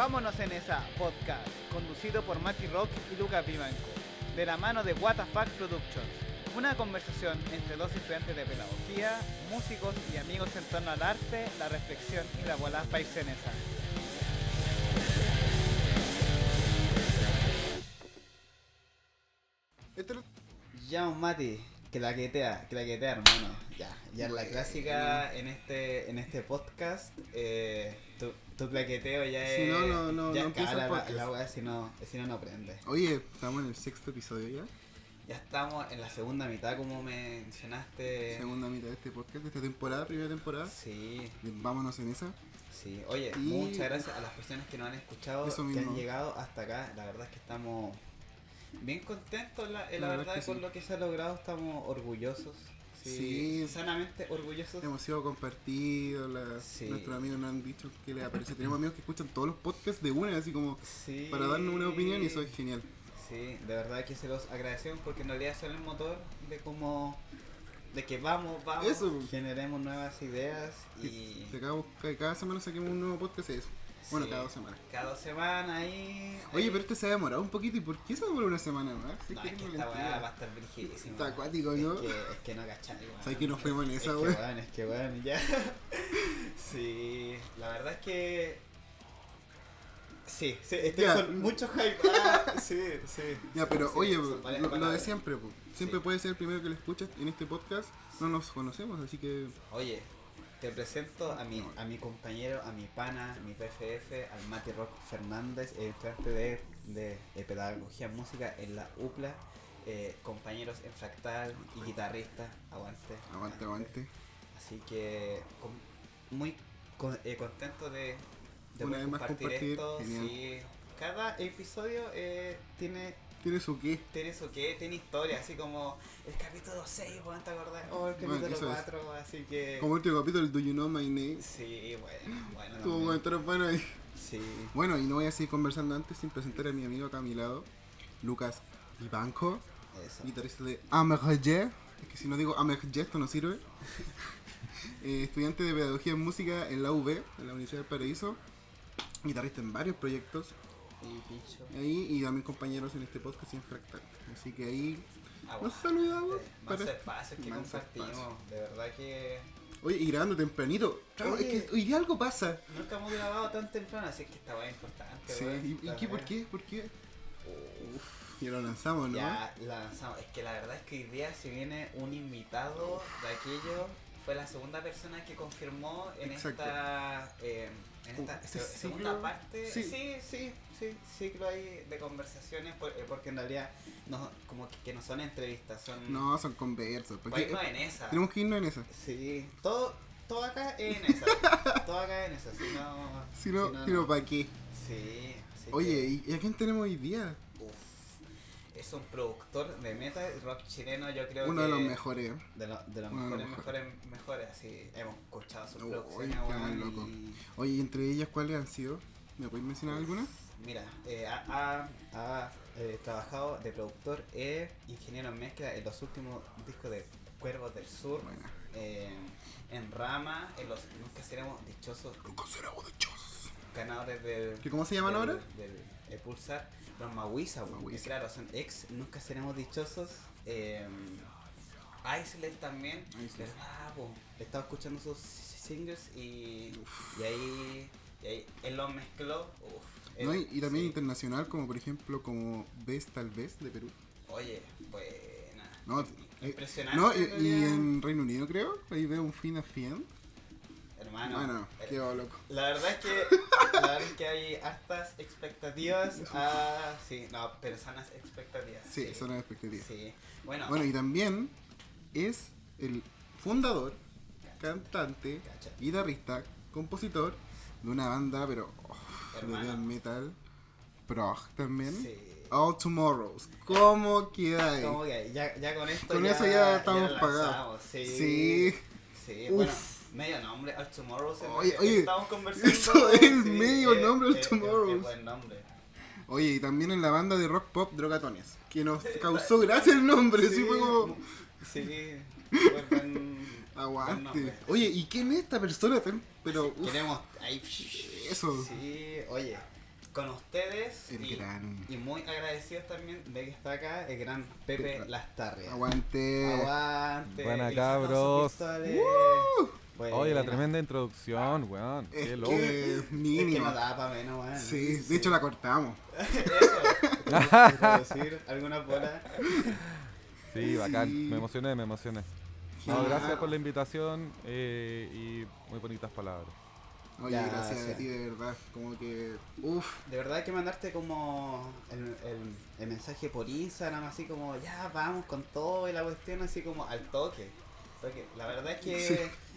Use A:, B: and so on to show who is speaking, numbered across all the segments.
A: Vámonos en esa podcast, conducido por Mati Rock y Lucas Vivanco, de la mano de WTF Productions. Una conversación entre dos estudiantes de pedagogía, músicos y amigos en torno al arte, la reflexión y la bola paisenesa.
B: Ya, un Mati, que la quetea, que la quetea, hermano. Ya, ya es la clásica en este, en este podcast. Eh, tu, tu plaqueteo ya es.
C: Si no, no- no-
B: ya
C: no
B: cala la, la weá, si no, si no, no prende.
C: Oye, estamos en el sexto episodio ya.
B: Ya estamos en la segunda mitad, como mencionaste.
C: Segunda mitad de este podcast, de esta temporada, primera temporada.
B: Sí,
C: Vámonos en esa.
B: sí. Oye,
C: Y-
B: muchas gracias a las personas que nos han escuchado, que han llegado hasta acá. La verdad es que estamos bien contentos, la, eh, la
C: La verdad
B: verdad,
C: sí.
B: lo que se ha logrado. Estamos orgullosos. Sí,
C: Sí.
B: sanamente orgullosos.
C: Hemos sido compartidos, la-
B: Sí.
C: nuestros amigos nos han dicho que les aparece. Tenemos amigos que escuchan todos los podcasts de una, así como
B: Sí.
C: para darnos una opinión y eso es genial.
B: Sí, de verdad que se los agradecemos porque en realidad son el motor de cómo de que vamos, vamos,
C: Eso.
B: generemos nuevas ideas y
C: Que cada, cada semana saquemos un nuevo podcast es eso. Bueno,
B: Sí,
C: cada dos semanas.
B: Cada dos semanas ahí.
C: Oye, pero este se ha demorado un poquito. ¿Y por qué se demoró una semana más? Si
B: no,
C: que
B: es que esta weá va a estar virgísima.
C: Está acuático, ¿no?
B: Es que, es que no cachai, weón.
C: ¿Sabes que nos fuimos en
B: Es
C: esa,
B: que
C: weón?
B: weón, es que weón, ya. sí, la verdad es que. Sí, sí, estoy
C: Ya.
B: con mucho hype. Ah, sí, sí.
C: Ya, pero
B: Sí,
C: oye, lo, lo de siempre, po. siempre
B: Sí.
C: puede ser el primero que lo escuchas en este podcast. No nos conocemos, así que
B: Oye, te presento a mi, a mi compañero, a mi pana, mi PFF, al Mati Rock Fernández, estudiante de, de, de Pedagogía Música en la UPLA, eh, compañeros en Fractal y guitarrista, aguante.
C: aguante, aguante.
B: Así que con- muy con- eh, contento de, de
C: Una más
B: compartir, esto. sí. Cada episodio eh, tiene
C: ¿Tiene su qué?
B: tiene su qué, tiene historia, así como el capítulo 6, weón, ¿te acordás? O el
C: Bueno,
B: capítulo
C: es.
B: 4, así que...
C: Como último capítulo, el Do You Know My Name.
B: Sí, bueno, bueno.
C: Tuvo comentarios buenos ahí.
B: Sí.
C: Bueno, y no voy a seguir conversando antes sin presentar a mi amigo acá a mi lado, Lucas Vivanco, guitarrista de Amerje. Es que si no digo Amerje, esto no sirve. Eh, estudiante de Pedagogía en Música en la UB, en la Universidad del Paraíso. Guitarrista en varios proyectos. Ahí, y también compañeros en este podcast en Fractal. Así que ahí nos
B: Aguante.
C: saludamos.
B: Más
C: para-
B: espacios que
C: más
B: compartimos. De verdad que
C: Oye, y grabando tempranito.
B: Oye.
C: es que hoy día algo pasa.
B: nunca hemos grabado tan temprano, así que esta weá es importante.
C: Sí. ¿y, y qué? ¿Por qué? ¿Por qué?
B: Uf,
C: Ya lo lanzamos, ¿no?
B: Ya la lanzamos. Es que la verdad es que hoy día se viene un invitado de aquello. Fue la segunda persona que confirmó en
C: Exacto.
B: esta, eh, en esta
C: Este
B: segunda parte.
C: sí.
B: Sí, sí, sí, ciclo ahí de conversaciones, eh, porque en realidad no, como que, que no son entrevistas, son...
C: No, son conversas.
B: Pues
C: Porque
B: irnos en esa.
C: tenemos que irnos en esa.
B: Sí, todo, todo acá es en esa. todo acá es en esa, si no...
C: Si no, si no, ¿para qué?
B: Sí,
C: Oye,
B: que,
C: ¿y a quién tenemos hoy día?
B: Es un productor de metal rock chileno, yo creo
C: Uno
B: que...
C: de los mejores.
B: De, lo- de los
C: Uno de los
B: mejores, mejores, mejores, así hemos escuchado sus
C: Uy,
B: producciones, y-
C: Oye, ¿y entre ellas cuáles han sido? ¿Me puedes mencionar alguna?
B: Mira, eh, ha, ha- ha, eh, trabajado de productor e ingeniero en mezcla en los últimos discos de Cuervos del Sur,
C: Buena.
B: eh, en Rama, en los Nunca Seremos Dichosos,
C: Nunca seremos dichosos.
B: ganadores del...
C: ¿Qué cómo se llaman
B: del-
C: ahora?
B: Del, eh, Pulsar, los Mahuiza. que claro, son ex Nunca Seremos Dichosos, eh, Islet también,
C: Islet.
B: ¿verdad, po? Estaba escuchando sus singles y, y ahí... Y ahí él los mezcló. Uf,
C: No, y, y también
B: sí.
C: internacional, como por ejemplo, como Ves tal vez de Perú.
B: Oye, buena.
C: No, eh,
B: Impresionante.
C: no y,
B: en
C: Reino Unido creo, ahí veo un fin a fin.
B: Hermano.
C: Bueno,
B: eh,
C: qué loco.
B: La verdad es que la verdad es que hay hartas expectativas. Ah, sí, no, pero sanas expectativas.
C: Sí, son las expectativas.
B: Sí. Bueno,
C: Bueno, y también es el fundador, cantante,
B: Cacha.
C: guitarrista, compositor de una banda, pero oh, de metal, prog también.
B: sí.
C: All Tomorrows. ¿Cómo queda ahí?
B: Como que ya, ya con esto
C: Con
B: ya,
C: eso ya estamos
B: lo
C: pagados.
B: Sí.
C: Sí.
B: Sí, bueno, medio nombre, es lo
C: Oye,
B: que
C: oye,
B: estamos conversando.
C: eso es
B: sí,
C: medio
B: eh,
C: nombre, All Tomorrows.
B: es buen nombre.
C: Oye, y también en la banda de rock pop Drogatones, que nos causó gracia el nombre, sí, fue como...
B: Sí, buen
C: Aguante. Oye, ¿y quién es esta persona tan... Pero, uf,
B: Queremos ahí.
C: eso.
B: Sí, oye. con ustedes
C: El
B: y,
C: gran.
B: y muy agradecidos también de que está acá el gran Pepe
C: Pepe.
B: Lastarria.
C: Aguante.
B: Aguante.
D: Buena, cabros.
B: Pistoles.
D: Oye, la tremenda introducción, weón.
C: Es
D: Qué loco.
C: que
B: Es que
C: mínimo.
B: no da pa' menos, weón.
C: Sí, de hecho la cortamos.
B: Eso. Introducir alguna bola.
D: Sí, bacán.
C: Sí.
D: Me emocioné, me emocioné. No, gracias por la invitación eh, y muy bonitas palabras.
C: Oye,
B: Ya,
C: gracias
B: sí.
C: a ti, de verdad. Como que. Uff.
B: De verdad hay que mandarte como el, el- el mensaje por Instagram, así como, ya vamos con todo y la cuestión, así como al toque. Porque la verdad es que
C: Sí.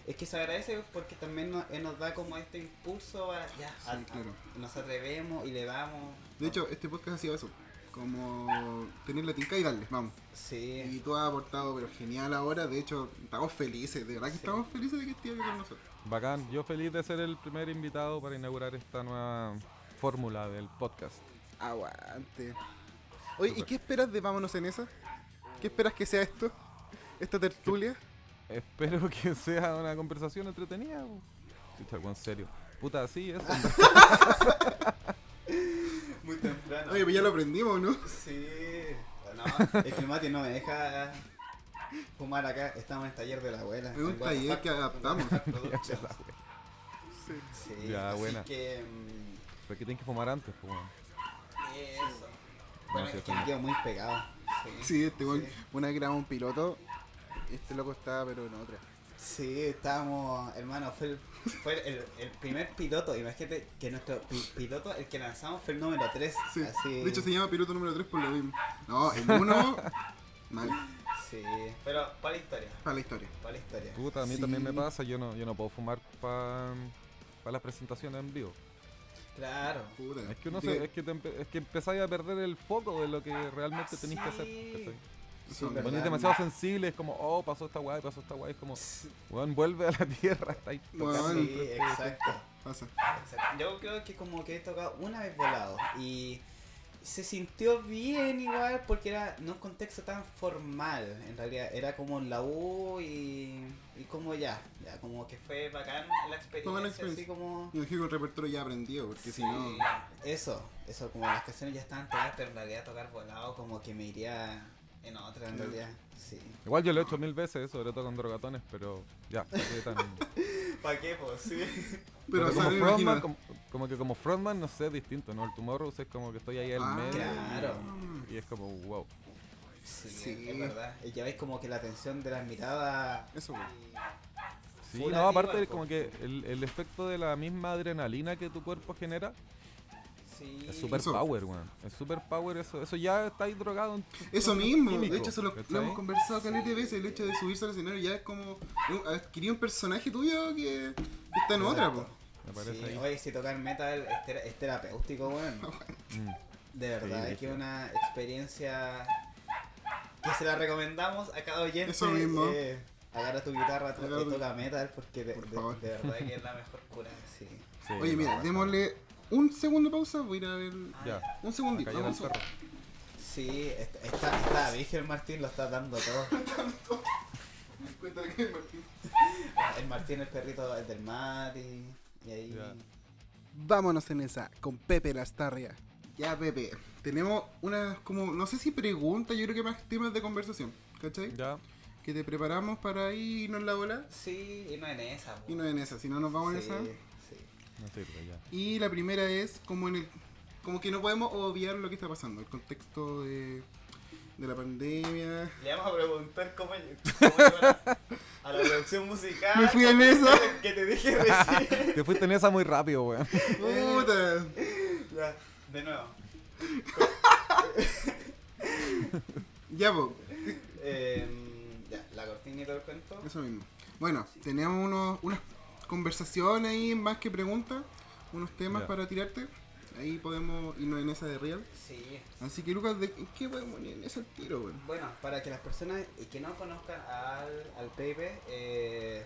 B: Es que se agradece porque también nos, eh, nos da como este impulso a, ya,
C: Sí,
B: a- a-
C: claro.
B: nos atrevemos y le damos.
C: De hecho, este podcast ha sido eso. Como tener la tinca y darle, vamos. Y
B: Sí,
C: tú has aportado, pero genial ahora. De hecho, estamos felices, de verdad que
B: Sí.
C: estamos felices de que estés aquí con nosotros.
D: Bacán. Yo feliz de ser el primer invitado para inaugurar esta nueva fórmula del podcast.
C: Aguante. Oye, ¿y qué esperas de Vámonos en esa? ¿Qué esperas que sea esto? ¿Esta tertulia?
D: Espero que sea una conversación entretenida. Chucha, en serio. Puta, sí, eso.
B: muy temprano.
C: Oye, pues ya lo aprendimos, ¿no?
B: Sí, no, es que el Mati no me deja fumar acá. Estamos en el taller de la abuela.
C: Es un taller que adaptamos. Sí.
B: Sí,
D: Ya,
B: así
D: buena.
B: que. mm,
D: Pero que tienen que fumar antes, weón.
B: Eso. Bueno,
D: sí,
B: es que
D: sí.
B: me quedo muy pegado. Sí,
C: Sí, este weón, una vez grabamos un piloto. Este loco estaba, pero en otra.
B: Sí, estábamos, hermano, fue el, fue el, el primer piloto. Imagínate que nuestro pi- piloto, el que lanzamos, fue el número 3.
C: Sí.
B: Así,
C: De hecho, se llama piloto número 3 por lo mismo. No, el 1, mal,
B: Sí, pero para la historia.
C: para la historia.
B: Para la historia.
D: Puta, a mí
C: Sí.
D: también me pasa. Yo no, yo no puedo fumar para las presentaciones en vivo.
B: Claro.
C: Puta.
D: Es que uno se, es que, te es que empezáis a perder el foco de lo que realmente tenéis que hacer.
B: Sí,
D: demasiado sensible, es como, oh, pasó esta guay, pasó esta guay, es como, weón, vuelve a la tierra, está ahí tocando.
B: Sí, exacto.
C: Pasa.
B: Exacto. Yo creo que como que he tocado una vez volado y se sintió bien igual porque era no un contexto tan formal, en realidad era como en la U y, y como ya, ya como que fue bacán la experiencia, así
C: experiencia.
B: como...
C: Me imagino que el repertorio ya aprendido, porque si no.
B: Eso, eso, como las canciones ya estaban tocadas, pero en realidad tocar volado como que me iría en otra en realidad, sí.
D: Igual yo lo he hecho mil veces, sobre todo con drogatones, pero ya, ¿para qué tan-
B: ¿Para qué? Pues sí.
C: Pero,
D: como frontman, como, como que como frontman, no sé, es distinto, ¿no? El Tomorrow es como que estoy ahí al
C: Ah,
D: medio
B: claro.
D: y es como, wow.
B: Sí,
C: Sí.
B: es verdad. Y ya veis como que la tensión de las miradas...
C: Eso, güey.
D: Sí, no, aparte como que el, el efecto de la misma adrenalina que tu cuerpo genera
B: Sí.
D: es super
C: Eso.
D: power, weón. Es super power eso, eso ya está ahí drogado. en tu
C: Eso mismo,
D: químico,
C: de hecho, eso lo, hemos conversado caleta de veces. El hecho de subirse al escenario ya es como un- adquirir un personaje tuyo que está en otra, po.
D: Me parece
B: Sí,
D: ahí.
B: Oye, si tocar metal es, tera- es terapéutico, weón.
D: Mm.
B: De verdad,
D: Sí,
B: es que una experiencia que se la recomendamos a cada oyente.
C: Eso mismo.
B: Eh, agarra tu guitarra y
C: tu-
B: toca metal porque de,
C: Por
B: de-
C: favor.
B: de verdad que es la mejor cura. Sí.
D: Sí,
C: Oye, mira, démosle un segundo de pausa. Voy a ir a ver.
D: Ya,
C: Un segundito.
D: al
C: vamos a-.
B: Sí, está, está, está Vigel Martín lo está dando todo.
C: Cuéntale que Martín.
B: El Martín, el perrito es del Mati. Y ahí.
D: Ya.
C: Vámonos en esa, con Pepe Lastarria. Ya, Pepe. Tenemos unas, como, no sé si preguntas, yo creo que más temas de conversación. ¿Cachai?
D: Ya,
C: Que te preparamos para irnos la bola.
B: Sí, y no en esa. po.
C: Y no en esa, si no nos vamos en
B: sí,
C: esa.
B: Sí.
D: no sirve, ya.
C: Y la primera es como en el como que no podemos obviar lo que está pasando, el contexto de, de la pandemia.
B: Le vamos a preguntar cómo, cómo a, a la producción musical.
C: Me fui en esa.
B: Que te dije recién.
D: Te fuiste en esa muy rápido, weón.
C: Puta.
B: Ya, de nuevo.
C: Ya, po,
B: Eh, ya, la cortina y todo el cuento.
C: eso mismo. Bueno, tenemos unos, unas conversaciones ahí más que preguntas, unos temas para tirarte. Ahí podemos irnos en esa de real.
B: Sí.
C: Así que Lucas, ¿de qué podemos ir en ese tiro?
B: Bueno, para que las personas que no conozcan al, al Pepe, eh,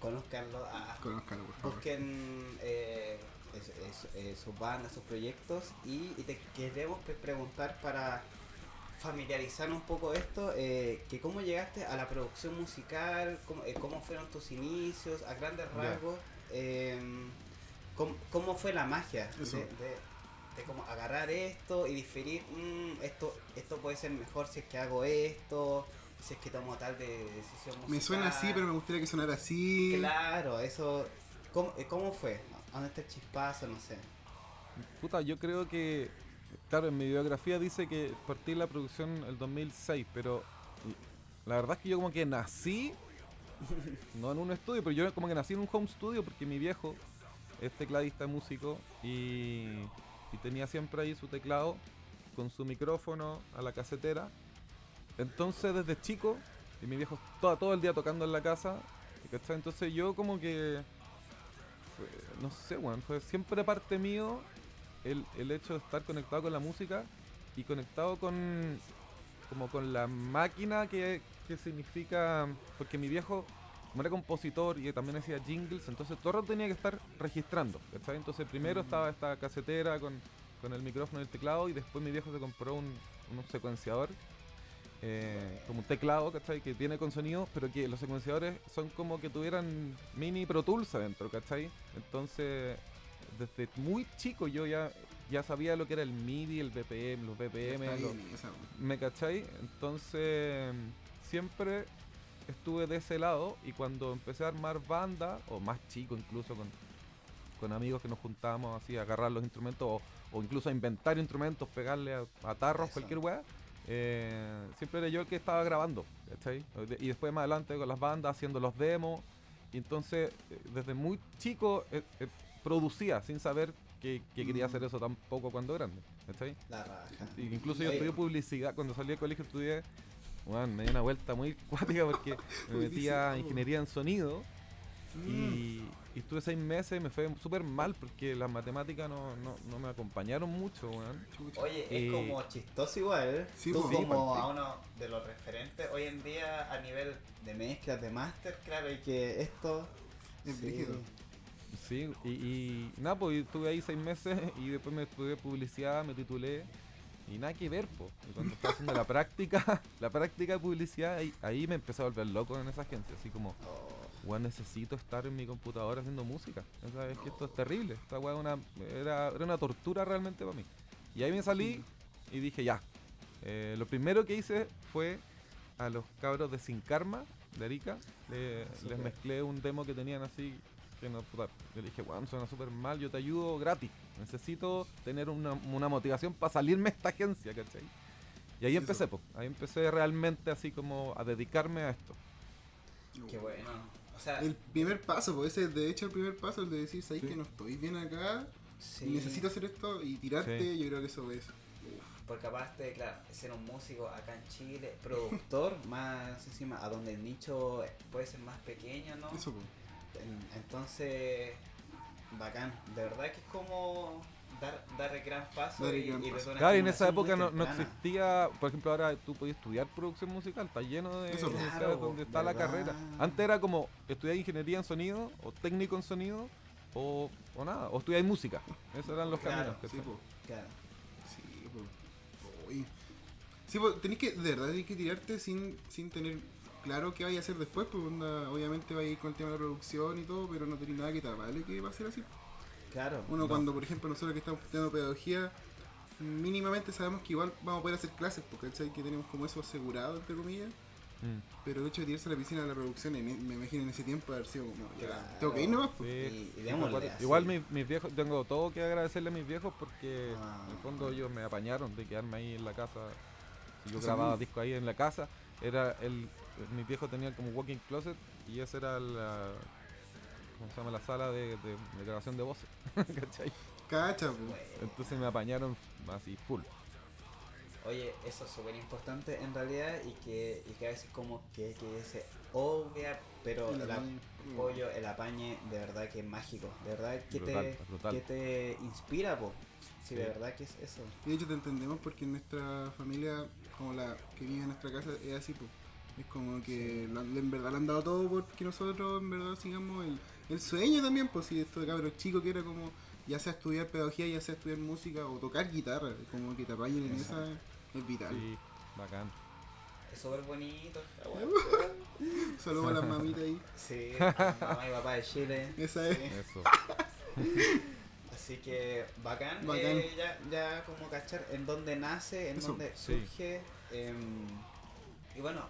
B: conozcanlo, a,
C: Conózcalo, por favor.
B: busquen eh, es- es- eh, sus bandas, sus proyectos y, y te queremos pre- preguntar para familiarizar un poco esto, eh, que cómo llegaste a la producción musical, cómo, eh, cómo fueron tus inicios, a grandes rasgos, eh, cómo, cómo fue la magia de, de- de como agarrar esto y diferir, "Mm, esto, esto puede ser mejor si es que hago esto, si es que tomo tal de decisión musical.
C: Me suena así, pero me gustaría que sonara así.
B: Claro, eso... ¿Cómo, eh, cómo fue? ¿A ¿Dónde está el chispazo? No sé.
D: Puta, yo creo que, claro, en mi biografía dice que partí la producción el 2006, pero la verdad es que yo como que nací, no en un estudio, pero yo como que nací en un home studio porque mi viejo es tecladista músico y, y tenía siempre ahí su teclado con su micrófono a la casetera. Entonces desde chico, y mi viejo todo, todo el día tocando en la casa. Entonces yo como que, no sé, bueno, fue siempre parte mío el, el hecho de estar conectado con la música y conectado con como con la máquina que, que significa porque mi viejo como era compositor y también hacía jingles entonces todo el rato tenía que estar registrando ¿cachai? entonces primero estaba esta casetera con, con el micrófono y el teclado y después mi viejo se compró un, un secuenciador eh, como un teclado, ¿cachai? Que viene con sonidos, pero que los secuenciadores son como que tuvieran mini Pro Tools adentro, ¿cachai? Entonces, desde muy chico yo ya, ya sabía lo que era el MIDI, el BPM, los BPM, los-
C: bien,
D: ¿me cachai? Entonces, siempre estuve de ese lado y cuando empecé a armar banda, o más chico incluso con, con amigos que nos juntábamos así a agarrar los instrumentos o, o incluso a inventar instrumentos, pegarle a, a tarros,
B: Eso.
D: cualquier weá. eh, siempre era yo el que estaba grabando, ¿cachai? Y después más adelante con las bandas haciendo los demos. Y entonces, eh, desde muy chico eh, eh, producía sin saber que, que quería hacer
C: Mm.
D: eso tampoco cuando grande, ¿cachai?
B: La raja.
D: Incluso yo estudié publicidad. Cuando salí del colegio estudié. weón, me di una vuelta muy cuática porque me metí a ingeniería en sonido
C: Mm.
D: y, y estuve seis meses y me fue súper mal porque las matemáticas no, no, no me acompañaron mucho, weón.
B: Oye, es
D: Eh,
B: como chistoso igual.
C: sí,
B: Tú como a uno de los referentes hoy en día a nivel de mezclas, de máster, claro, y que esto...
C: Es.
D: Sí, y, y nada, pues estuve ahí seis meses y después me estudié publicidad, me titulé y nada que ver, pues. Y cuando estaba haciendo la práctica, la práctica de publicidad, ahí, ahí me empecé a volver loco en esa agencia, así como, weón, necesito estar en mi computadora haciendo música. O sea, es que esto es terrible. Esta es una, era, era una tortura realmente para mí. Y ahí me salí y dije, ya. Eh, lo primero que hice fue a los cabros de Sin Karma, de Arica, le- les mezclé un demo que tenían así. Que no, puta, yo le dije, weón, suena súper mal, yo te ayudo gratis. Necesito tener una, una motivación para salirme de esta agencia, ¿cachai? Y ahí
C: Sí,
D: empecé, po. ahí empecé realmente así como a dedicarme a esto.
B: qué bueno. O sea,
C: El primer paso, porque ese es de hecho el primer paso, el de decir, ¿sabes
D: Sí.
C: que no estoy bien acá?
B: sí,
C: Y necesito hacer esto y tirarte,
D: Sí.
C: yo creo que eso es.
B: Porque aparte, claro, ser un músico acá en Chile, productor, más encima, a donde el nicho puede ser más pequeño, ¿no?
C: Eso, pues.
B: En- Entonces, bacán. De verdad que es como dar, dar el gran paso.
C: Dar el
B: y,
C: gran
B: y
C: paso.
D: Claro, y en esa época no, no existía, por ejemplo, ahora tú podías estudiar producción musical, está lleno de
C: Eso,
B: claro,
D: donde está la carrera. Antes era como estudiar ingeniería en sonido, o técnico en sonido, o, o nada, o estudiar música. Esos eran los
B: Claro,
D: caminos.
C: Sí,
D: ¿cachai?
C: pues.
B: Claro.
C: Sí, pues. Uy. Sí, pues tenés que, de verdad, tenés que tirarte sin, sin tener claro qué vaya a hacer después, pues onda, obviamente va a ir con el tema de la producción y todo, pero no tenés nada que te vale que va a ser así.
B: Claro.
C: Uno
D: No.
C: cuando, por ejemplo, nosotros que estamos estudiando pedagogía, mínimamente sabemos que igual vamos a poder hacer clases, porque ¿cachai? que tenemos como eso asegurado, entre comillas.
D: Mm.
C: Pero el hecho de tirarse a la piscina de la producción, e, me imagino en ese tiempo haber sido como, ya,
B: Claro.
C: tengo que ir nomás, pues.
D: Sí.
B: Y, y démosle así.
D: Igual mis, mis viejos, tengo todo que agradecerle a mis viejos porque
B: Ah.
D: en el fondo ellos me apañaron de quedarme ahí en la casa. Si yo grababa discos ahí en la casa, era el, mis viejos tenían como walking closet y esa era la, ¿cómo se llama? la sala de, de- de grabación de voces. ¿Cachai?
C: Cacha, pues.
D: Entonces me apañaron así full.
B: Oye, eso es súper importante en realidad y que, y que a veces como que, que se obvia, pero
C: El
B: apoyo, el apañe, de verdad que es mágico. De verdad que,
D: Brutal,
B: te,
D: brutal.
B: que te inspira, po. Sí, de verdad que es eso.
C: Y de hecho te entendemos porque en nuestra familia, como la que vive en nuestra casa, es así, pues. Es como que la- en verdad le han dado todo porque nosotros en verdad sigamos el, el sueño también, pues si esto de cabros chicos que era como ya sea estudiar pedagogía, ya sea estudiar música o tocar guitarra, como que te apañen en esa es vital.
D: Sí, bacán.
B: Es súper bonito.
C: Saludos a las mamitas ahí.
B: Sí, mamá y papá de Chile.
C: Esa es.
B: Sí.
D: Eso.
B: Así que bacán,
C: Bacán.
B: eh, ya, ya como cachar en dónde nace, en
C: Eso,
B: dónde
D: sí.
B: surge. em, y bueno,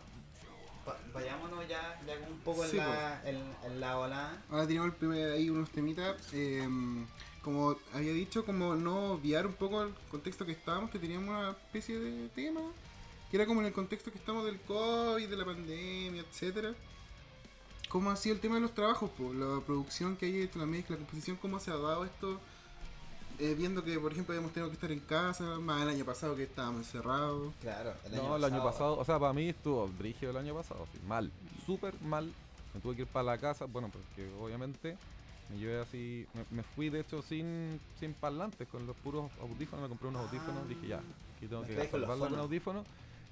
B: vayámonos ya, ya un poco en,
C: Sí,
B: la, en, en la ola.
C: Ahora tenemos el primer ahí unos temitas. eh, como había dicho, como no obviar un poco el contexto que estábamos, que teníamos una especie de tema, que era como en el contexto que estamos del COVID, de la pandemia, etcétera. ¿Cómo ha sido el tema de los trabajos? Pues, la producción que hay hecho, la mezcla, la composición, ¿cómo se ha dado esto? Eh, viendo que, por ejemplo, habíamos tenido que estar en casa, más el año pasado que estábamos encerrados.
B: Claro, el
D: no,
B: año
D: el año pasado, o sea, para mí estuvo brígido el año pasado, sí, mal, súper mal. Me tuve que ir para la casa, bueno, porque obviamente me llevé así, me, me fui de hecho sin, sin parlantes, con los puros audífonos, me compré unos audífonos,
B: Ah.
D: dije ya, aquí tengo que
B: con los
D: salvarla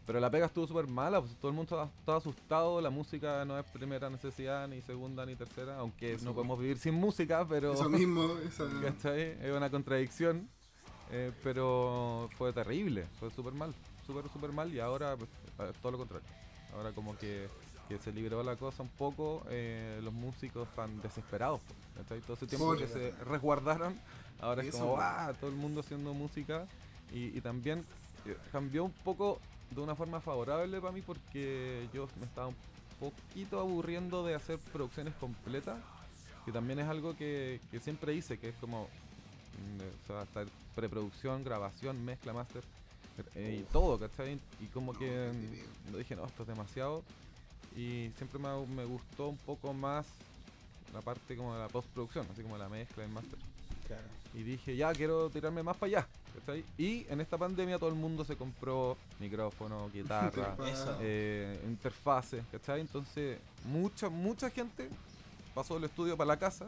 D: Pero la pega estuvo súper mala, pues todo el mundo estaba, asustado, la música no es primera necesidad, ni segunda, ni tercera, aunque
C: Eso.
D: no podemos vivir sin música, pero...
C: Eso mismo, esa...
D: ¿Cachai? Es una contradicción, eh, pero fue terrible, fue súper mal, súper, súper mal y ahora pues, eh, todo lo contrario. Ahora como que, que se liberó la cosa un poco, eh, los músicos están desesperados. pues, ¿cachai? Todo ese tiempo que se resguardaron, ahora es
C: Eso,
D: como. ¡ah! Todo el mundo haciendo música y, y también cambió un poco de una forma favorable para mí porque yo me estaba un poquito aburriendo de hacer producciones completas que también es algo que, que siempre hice, que es como, mm, o sea, hasta preproducción, grabación, mezcla, máster, eh, y todo, ¿cachai? Y como
C: No,
D: que mm, lo dije, no, esto es demasiado, y siempre me, me gustó un poco más la parte como de la postproducción, así como la mezcla, el máster.
B: Claro.
D: Y dije, ya quiero tirarme más para allá, ¿cachai? Y en esta pandemia todo el mundo se compró micrófono, guitarra, eh, interfaces, ¿cachai? Entonces, mucha, mucha gente pasó del estudio para la casa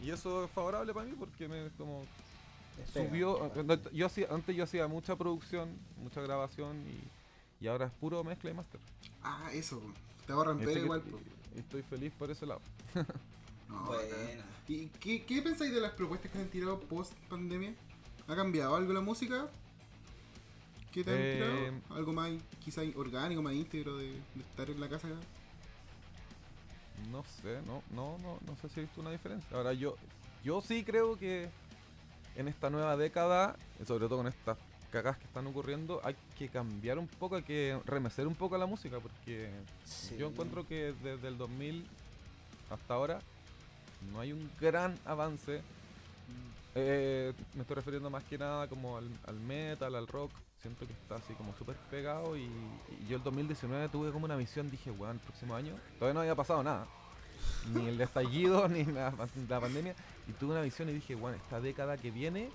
D: y eso es favorable para mí porque me como subió. no, Yo hacía, antes yo hacía mucha producción, mucha grabación y, y ahora es puro mezcla y máster.
C: Ah, eso. Te
D: Y
C: pega
D: estoy,
C: igual.
D: estoy feliz por ese lado.
C: No,
B: Buena.
C: ¿Y qué, qué pensáis de las propuestas que han tirado post pandemia? ¿Ha cambiado algo la música? ¿Qué te han
D: Eh,
C: tirado? ¿Algo más quizá orgánico, más íntegro de, de estar en la casa?
D: No sé, no, no, no, no sé si he visto una diferencia. Ahora yo, yo sí creo que en esta nueva década, sobre todo con estas cagas que están ocurriendo, hay que cambiar un poco, hay que remecer un poco la música, porque
B: Sí.
D: yo encuentro que desde el 2000 hasta ahora no hay un gran avance. Eh, me estoy refiriendo más que nada como al, al metal, al rock. Siento que está así como súper pegado y, y yo el 2019 tuve como una visión, dije, weón, el próximo año todavía no había pasado nada. Ni el estallido, ni la, pandemia. Y tuve una visión y dije, bueno, esta década que viene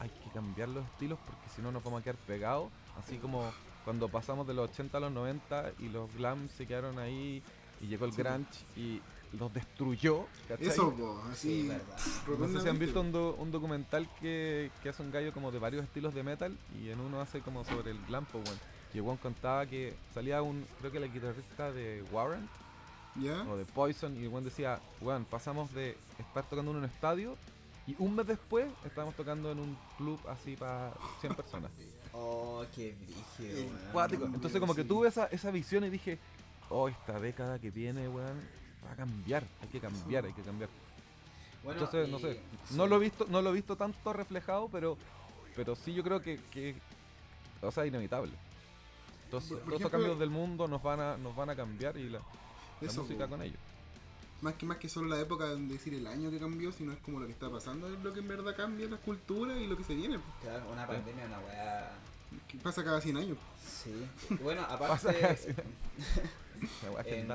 D: hay que cambiar los estilos porque si no nos vamos a quedar pegados. Así como cuando pasamos de los 80 a los 90 y los glam se quedaron ahí y llegó el
C: Sí.
D: grunge y los destruyó. ¿cachai?
C: Eso, po, así.
B: Sí, verdad.
D: No sé si han visto un, do- un documental que, que hace un gallo como de varios estilos de metal y en uno hace como sobre el glam, pues, weón. Y el weón contaba que salía un, creo que la guitarrista de Warrant
C: ¿Ya?
D: o de Poison y el weón decía, weón, pasamos de estar tocando en un estadio y un mes después estábamos tocando en un club así para 100 personas.
B: Oh, qué brígido,
D: Entonces como que tuve esa, esa visión y dije, oh, esta década que viene, weón, va a cambiar, hay que cambiar, hay que cambiar.
B: Bueno,
D: Entonces, no sé,
B: sí.
D: no lo he visto, no lo he visto tanto reflejado, pero, pero sí yo creo que, que o sea, inevitable. Entonces,
C: Por- por
D: todos estos
C: ejemplo-
D: cambios del mundo nos van a, nos van a cambiar y la, la
C: Eso,
D: música
C: po.
D: con ellos.
C: Más que más que solo la época de decir el año que cambió, sino es como lo que está pasando, es lo que en verdad cambia la cultura y lo que se viene.
B: Claro, una pandemia, una weá.
C: Que pasa cada 100 años.
B: Sí. Bueno, aparte. en-.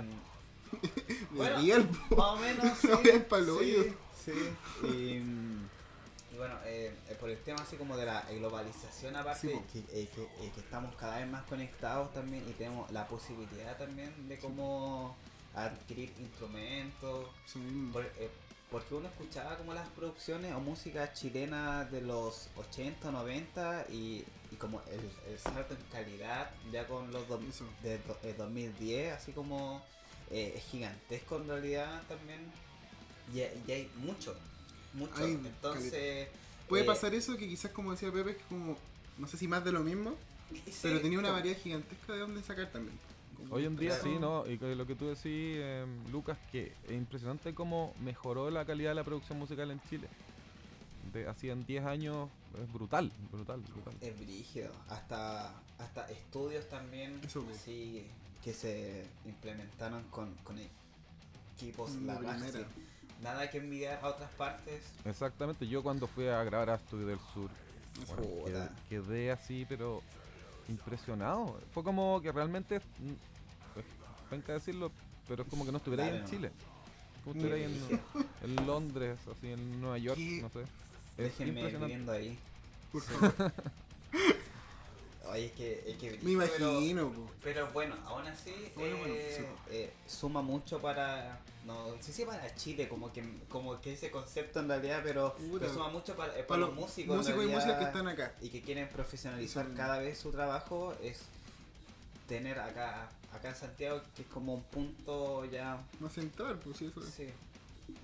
B: Bueno, más o menos. Sí,
C: No
B: sí, sí. Y, y bueno, eh, eh, por el tema así como de la globalización aparte,
C: Sí,
B: que, eh, que, eh, que estamos cada vez más conectados también y tenemos la posibilidad también de cómo adquirir instrumentos. Por- eh, porque uno escuchaba como las producciones o música chilena de los 80, 90 y, y como el, el salto en calidad ya con los dos-
C: Eso.
B: de do- eh, 2010, así como eh, es gigantesco en realidad también. Y, hay- y hay mucho, mucho. Entonces...
C: Puede
B: eh,
C: pasar eso que quizás como decía Pepe, es como, no sé si más de lo mismo,
B: sí,
C: pero tenía una variedad gigantesca de dónde sacar también.
D: Hoy en día
B: Claro.
D: sí, ¿no? Y que lo que tú decís, em, Lucas, que es impresionante cómo mejoró la calidad de la producción musical en Chile. De en 10 años es brutal, brutal, brutal.
B: Es brígido. Hasta, hasta estudios también
C: pues.
B: así que se implementaron con, con equipos
C: La
B: sí. Nada que envidiar a otras partes.
D: Exactamente, yo cuando fui a grabar a Estudio del Sur, bueno, quedé, así, pero impresionado. Fue como que realmente, mm, tengo que decirlo, pero es como que no estuviera ahí en
B: no.
D: Chile. Como estuviera ahí en, en Londres, así en Nueva York,
C: ¿Qué?
D: no sé.
B: Déjenme viviendo ahí.
C: Por favor.
B: Oye, es que, es que
C: Me
B: pero-
C: imagino, po.
B: Pero bueno, aún así
C: Bueno, bueno,
B: eh,
C: sí.
B: eh, suma mucho para, no sé si para Chile, como que como que ese concepto en realidad, pero, pero suma mucho para, eh, para
C: Para
B: los
C: los
B: músicos,
C: músicos y músicas que están acá.
B: y que quieren profesionalizar cada vez su trabajo, es tener acá acá en Santiago, que es como un punto ya,
C: Más central, pues sí, eso es.
B: sí,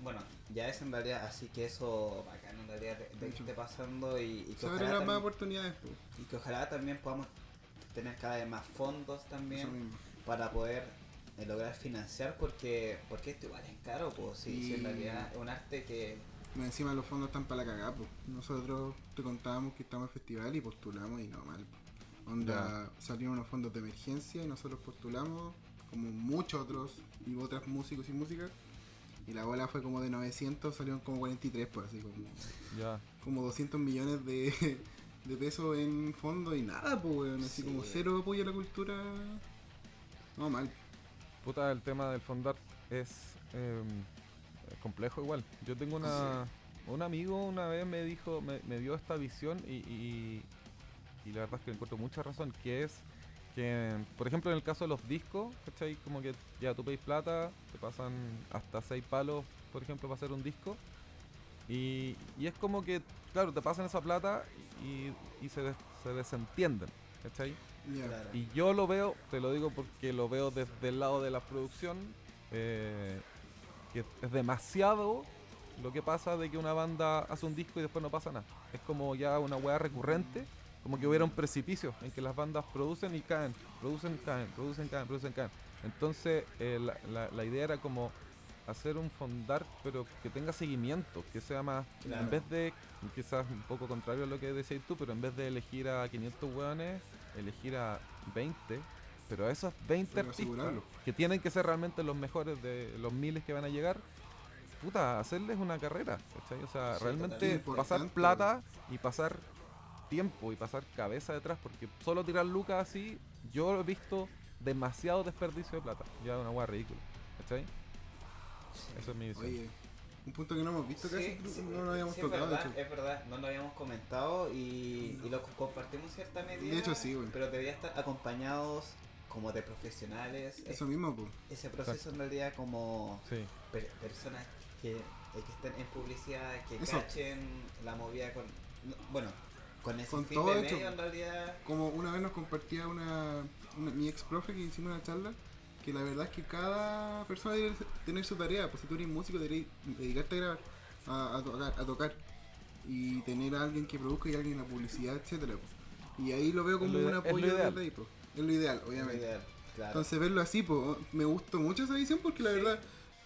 B: bueno, ya es en realidad, así que eso bacán en realidad de, de que
C: Mucho.
B: esté pasando y, y que ojalá
C: las más
B: también-
C: oportunidades, pues.
B: y que ojalá también podamos tener cada vez más fondos también para poder eh, lograr financiar porque porque esto igual es caro pues sí, sí, en realidad es un arte que
C: encima los fondos están para la cagada, pues. Nosotros te contábamos que estamos en festival y postulamos y no mal. Onda, salieron unos fondos de emergencia y nosotros postulamos, como muchos otros, y otras músicos y música. Y la bola fue como de 900, salieron como 43, pues así como,
D: Ya.
C: como 200 millones de, de pesos en fondo y nada, pues weón. Así
B: Sí.
C: como cero apoyo a la cultura. No, mal.
D: Puta, el tema del fondar es, em, es complejo igual. Yo tengo una, un amigo una vez me dijo, me, me dio esta visión y, y, y la verdad es que encuentro mucha razón, que es que, por ejemplo, en el caso de los discos, ¿cachai? Como que ya tú pedís plata, te pasan hasta seis palos, por ejemplo, para hacer un disco. Y, y es como que, claro, te pasan esa plata y, y se, des- se desentienden, ¿cachai?
B: Claro,
D: Y yo lo veo, te lo digo porque lo veo desde el lado de la producción, eh, que es demasiado lo que pasa de que una banda hace un disco y después no pasa nada. Es como ya una weá recurrente, como que hubiera un precipicio en que las bandas producen y caen, producen, caen, producen, caen, producen, caen. Entonces eh, la, la- la idea era como hacer un fondar pero que tenga seguimiento, que sea más,
B: Claro.
D: en vez de, quizás un poco contrario a lo que decías tú, pero en vez de elegir a 500 weones, elegir a 20, pero a esos 20
C: Pero
D: artistas que tienen que ser realmente los mejores de los miles que van a llegar, puta, hacerles una carrera, ¿cachai? O sea,
B: Sí,
D: realmente pasar plata y pasar tiempo y pasar cabeza detrás, porque solo tirar lucas así, yo he visto demasiado desperdicio de plata, ya una hueá ridícula, ¿cachai?
B: sí.
D: Eso es mi visión.
C: Oye, un punto que no hemos visto casi,
B: Sí, sí,
C: no lo habíamos
B: sí,
C: tocado,
B: es
C: de hecho.
B: es verdad, no lo habíamos comentado y, y lo compartimos en cierta medida.
C: De hecho, sí, güey.
B: Pero debería estar acompañados como de profesionales. Es-
C: Eso mismo, pues.
B: ese proceso en realidad como
D: Sí,
B: per- personas que, eh, que estén en publicidad, que
C: Eso.
B: cachen la movida con. no, bueno, con ese
C: Con
B: fin
C: todo
B: de
C: hecho.
B: medio en realidad.
C: Como una vez nos compartía una, una- mi ex profe que hicimos una charla, que la verdad es que cada persona debe tener su tarea, pues si tú eres músico deberías dedicarte a grabar, a, a tocar, a tocar y tener a alguien que produzca y alguien en la publicidad, etcétera pues. Y ahí lo veo como
D: lo
C: un apoyo desde ahí, pues. Es lo ideal, obviamente.
B: ideal, claro.
C: Entonces verlo así, pues, me gustó mucho esa visión porque la
B: Sí.
C: verdad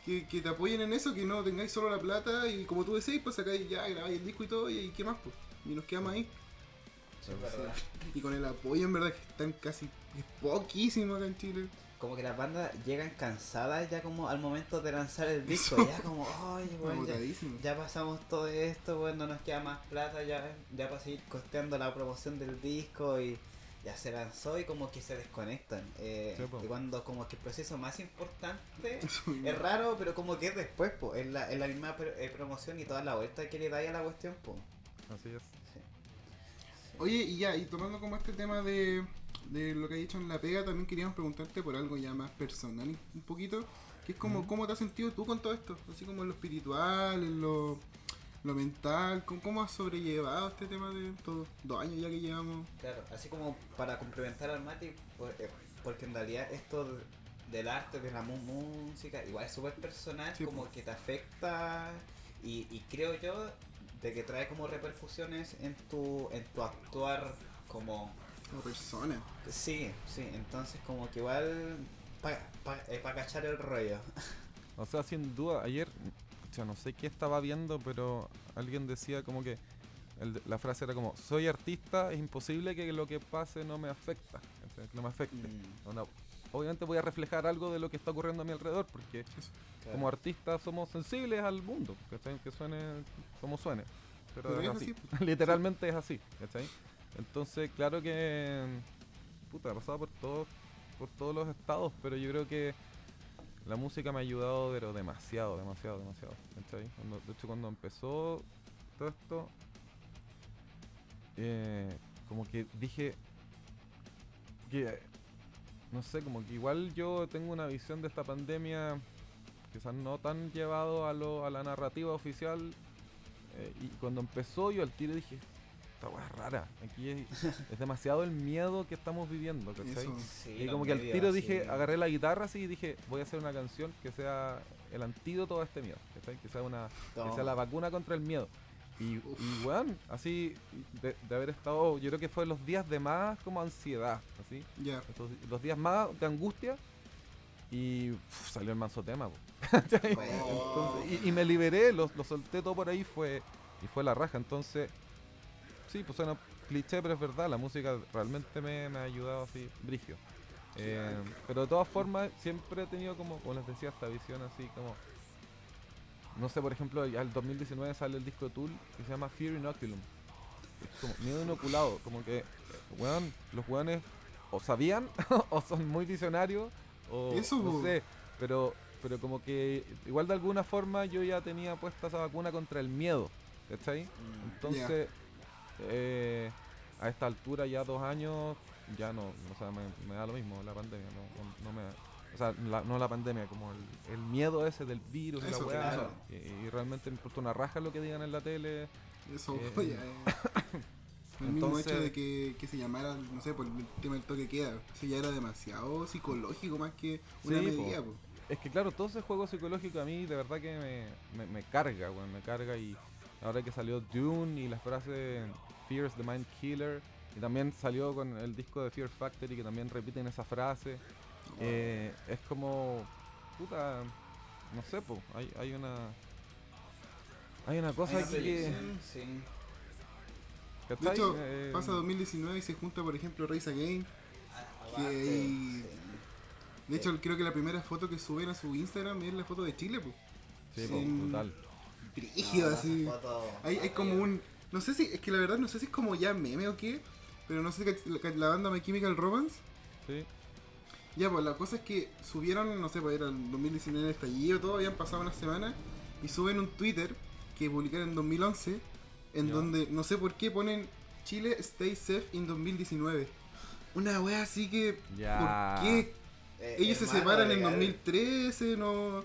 C: que, que te apoyen en eso, que no tengáis solo la plata y como tú decís, pues sacáis ya, grabáis el disco y todo y, y qué más, pues. Y nos quedamos ahí. Y con el apoyo en verdad que están casi es poquísimo acá en Chile.
B: Como que las bandas llegan cansadas ya como al momento de lanzar el disco.
C: Eso.
B: Ya como, ay, bueno, ya, ya pasamos todo esto, bueno, no nos queda más plata ya, ya para seguir costeando la promoción del disco y ya se lanzó y como que se desconectan. Eh,
D: Sí,
B: y cuando como que el proceso más importante es raro, pero como que es después, po, es la, es la misma pro- eh, promoción y toda la vuelta que le dais a la cuestión, po.
D: así es.
B: Sí.
C: Oye, y ya, y tomando como este tema de, de lo que ha dicho en la pega, también queríamos preguntarte por algo ya más personal, un poquito, que es como. ¿cómo te has sentido tú con todo esto? Así como en lo espiritual, en lo, lo mental, ¿cómo, ¿cómo has sobrellevado este tema de estos dos años ya que llevamos?
B: Claro, así como para complementar al Mati, eh, porque en realidad esto de- del arte, de la música, igual es súper personal,
C: Sí,
B: como que te afecta y, y creo yo de que trae como repercusiones en tu, en tu actuar como...
C: Como persona.
B: Sí, sí, entonces como que igual para cachar el rollo.
D: O sea, sin duda, ayer pucha, no sé qué estaba viendo, pero alguien decía como que el la frase era como, soy artista, es imposible que lo que pase no me afecta, no me afecte.
B: Mm,
D: Onda, obviamente voy a reflejar algo de lo que está ocurriendo a mi alrededor, porque
B: claro.
D: como artistas somos sensibles al mundo, ¿cachai? Que suene como suene. Pero,
C: Pero
D: es así.
C: así,
D: Literalmente es así, ¿cachai? Entonces, claro que. Puta, he pasado por todos, por todos los estados, pero yo creo que la música me ha ayudado, pero demasiado, demasiado, demasiado. ¿cachai? Cuando- de hecho, cuando empezó todo esto, eh, como que dije que, no sé, como que igual yo tengo una visión de esta pandemia quizás no tan llevado a, lo, a la narrativa oficial. eh, y cuando empezó yo al tiro dije, esta weá es rara, aquí es, es demasiado el miedo que estamos viviendo, ¿cachai?
C: Eso.
B: Sí,
D: Y como que al tiro dije, agarré la guitarra así y dije, voy a hacer una canción que sea el antídoto a este miedo, ¿cachai? Que sea, una, que sea la vacuna contra el miedo. Y, y weón, así, de, de haber estado, yo creo que fue los días de más como ansiedad, así,
C: Ya.
D: estos- los días más de angustia y uf, salió el manso tema.
B: Bueno.
D: Entonces, y, y me liberé, lo, lo solté todo por ahí fue y fue la raja. Entonces, sí, pues suena cliché, pero es verdad, la música realmente me, me ha ayudado así, brigio. Eh, pero de todas formas, siempre he tenido como, como les decía, esta visión así como. No sé, por ejemplo, ya el 2019 sale el disco de Tool que se llama Fear Inoculum. Es como miedo inoculado, como que, weón, los weones o sabían o son muy visionarios o
C: Eso,
D: no sé, pero pero como que igual de alguna forma yo ya tenía puesta esa vacuna contra el miedo, ¿cachai?
B: Mm,
D: Entonces, eh, a esta altura ya dos años, ya no, o sea, me, me da lo mismo la pandemia, no, no- no me o sea, la- no la pandemia, como el, el miedo ese del virus y la weá,
B: claro.
D: y, y realmente me importa una raja lo que digan en la tele,
C: Eso
D: Eh,
C: ya es- El mismo hecho de que, que se llamara, no sé, por el tema del toque queda. Eso ya era demasiado psicológico más que una
D: Sí,
C: medida,
D: po.
C: po.
D: Es que claro, todo ese juego psicológico a mí de verdad que me, me, me carga, weón, me carga y ahora que salió Dune y la frase Fear's the Mind Killer y también salió con el disco de Fear Factory que también repiten esa frase, eh, es como, puta, no sé, po, hay, hay una... Hay una cosa
B: Hay una
D: aquí que...
B: sí.
C: De hecho,
D: Eh,
C: pasa 2019 y se junta, por ejemplo, Race Again. Hay-
B: sí.
C: De hecho, creo que la primera foto que suben a su Instagram es la foto de Chile, pues.
D: Sí, total.
C: Brígido,
B: No,
C: así.
B: foto-
C: Hay, hay como un. No sé si. Es que la verdad no sé si es como ya meme o qué. Pero no sé la, la banda My Chemical Romance.
D: Sí,
C: Ya, pues la cosa es que subieron, no sé, pues era el 2019 el estallido, todo, habían pasado una semana. Y suben un Twitter que publicaron en 2011. En
D: Ya.
C: donde no sé por qué ponen Chile Stay Safe in 2019. Una wea así que.
D: Ya.
C: ¿Por qué?
B: Eh,
C: Ellos se separan en
B: legal.
C: 2013, no.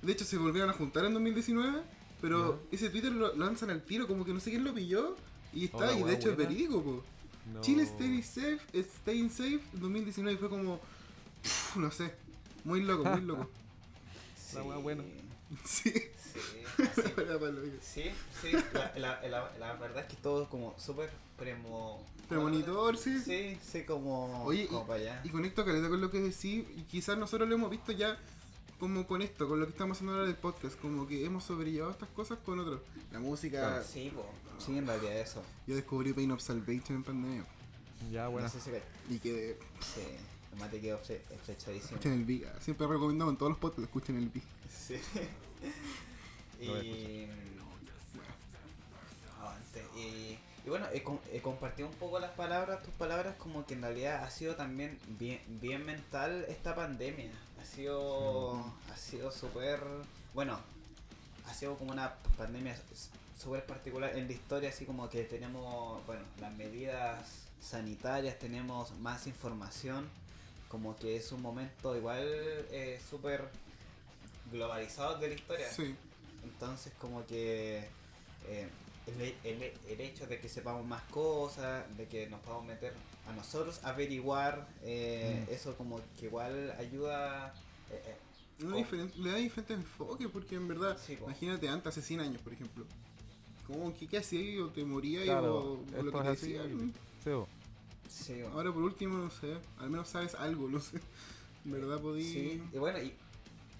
C: De hecho, se volvieron a juntar en 2019. Pero ese Twitter lo lanzan al tiro, como que no sé quién lo pilló. Y está,
D: Hola,
C: y de hecho es verídico, po.
D: No.
C: Chile Stay Safe, Staying Safe en 2019 fue como. pff, no sé. Muy loco, muy loco.
B: Sí,
D: La wea buena.
C: Sí.
B: Sí, así Sí, sí, la, la, la, la verdad es que todo como súper premo...
C: Premonitor, sí.
B: Sí, sí, como,
C: Oye,
B: como para allá.
C: Y conecto caleta con lo que decís, y quizás nosotros lo hemos visto ya como con esto, con lo que estamos haciendo ahora del podcast, como que hemos sobrellevado estas cosas con otros. La música,
B: Sí, po. sí, en realidad eso.
C: yo descubrí Pain of Salvation en pandemia,
D: Ya, bueno.
B: No sé si que...
C: y quedé,
B: Sí, el mate quedó flechadísimo.
C: escuchen el Viga, siempre recomiendo en todos los podcasts, escuchen el Viga.
B: Sí.
D: Lo voy a
B: y... Avante. Y, y bueno, he, he compartido un poco las palabras, tus palabras, como que en realidad ha sido también bien, bien mental esta pandemia. Ha sido, ha sido súper, bueno, ha sido como una pandemia súper particular en la historia, así como que tenemos, bueno, las medidas sanitarias, tenemos más información, como que es un momento igual eh, súper globalizado de la historia.
C: Sí,
B: Entonces como que eh, el, el- el hecho de que sepamos más cosas, de que nos podamos meter a nosotros a averiguar, eh,
D: Mm.
B: eso como que igual ayuda... eh, eh, Oh.
C: diferen- le da diferentes enfoques, porque en verdad,
B: Sí,
C: imagínate antes, hace 100 años, por ejemplo. ¿Cómo que qué hacías o te morías
D: Claro,
C: o, o lo que te
D: así.
C: decían?
D: Sí,
B: sí.
C: Ahora por último, no sé, al menos sabes algo, no sé. En verdad podí...
B: Sí, y bueno, y,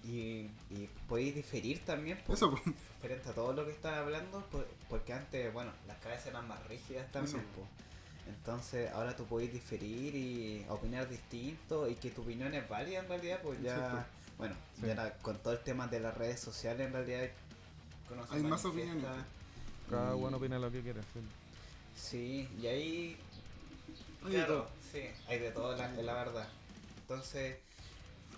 B: y, y podéis diferir también po,
C: Eso, pues.
B: frente a todo lo que estás hablando, por- porque antes, bueno, las cabezas eran más rígidas también. Po. Entonces ahora tú podés diferir y opinar distinto y que tu opinión es válida en realidad, pues ya,
C: Exacto.
B: bueno,
D: Sí.
B: ya con todo el tema de las redes sociales en realidad
C: Hay más opiniones.
D: Cada
B: y-
D: uno opina lo que quiere. sí.
B: Sí, y ahí
C: Hay de
B: Claro,
C: todo.
B: sí, hay de todo, la, la verdad. Entonces,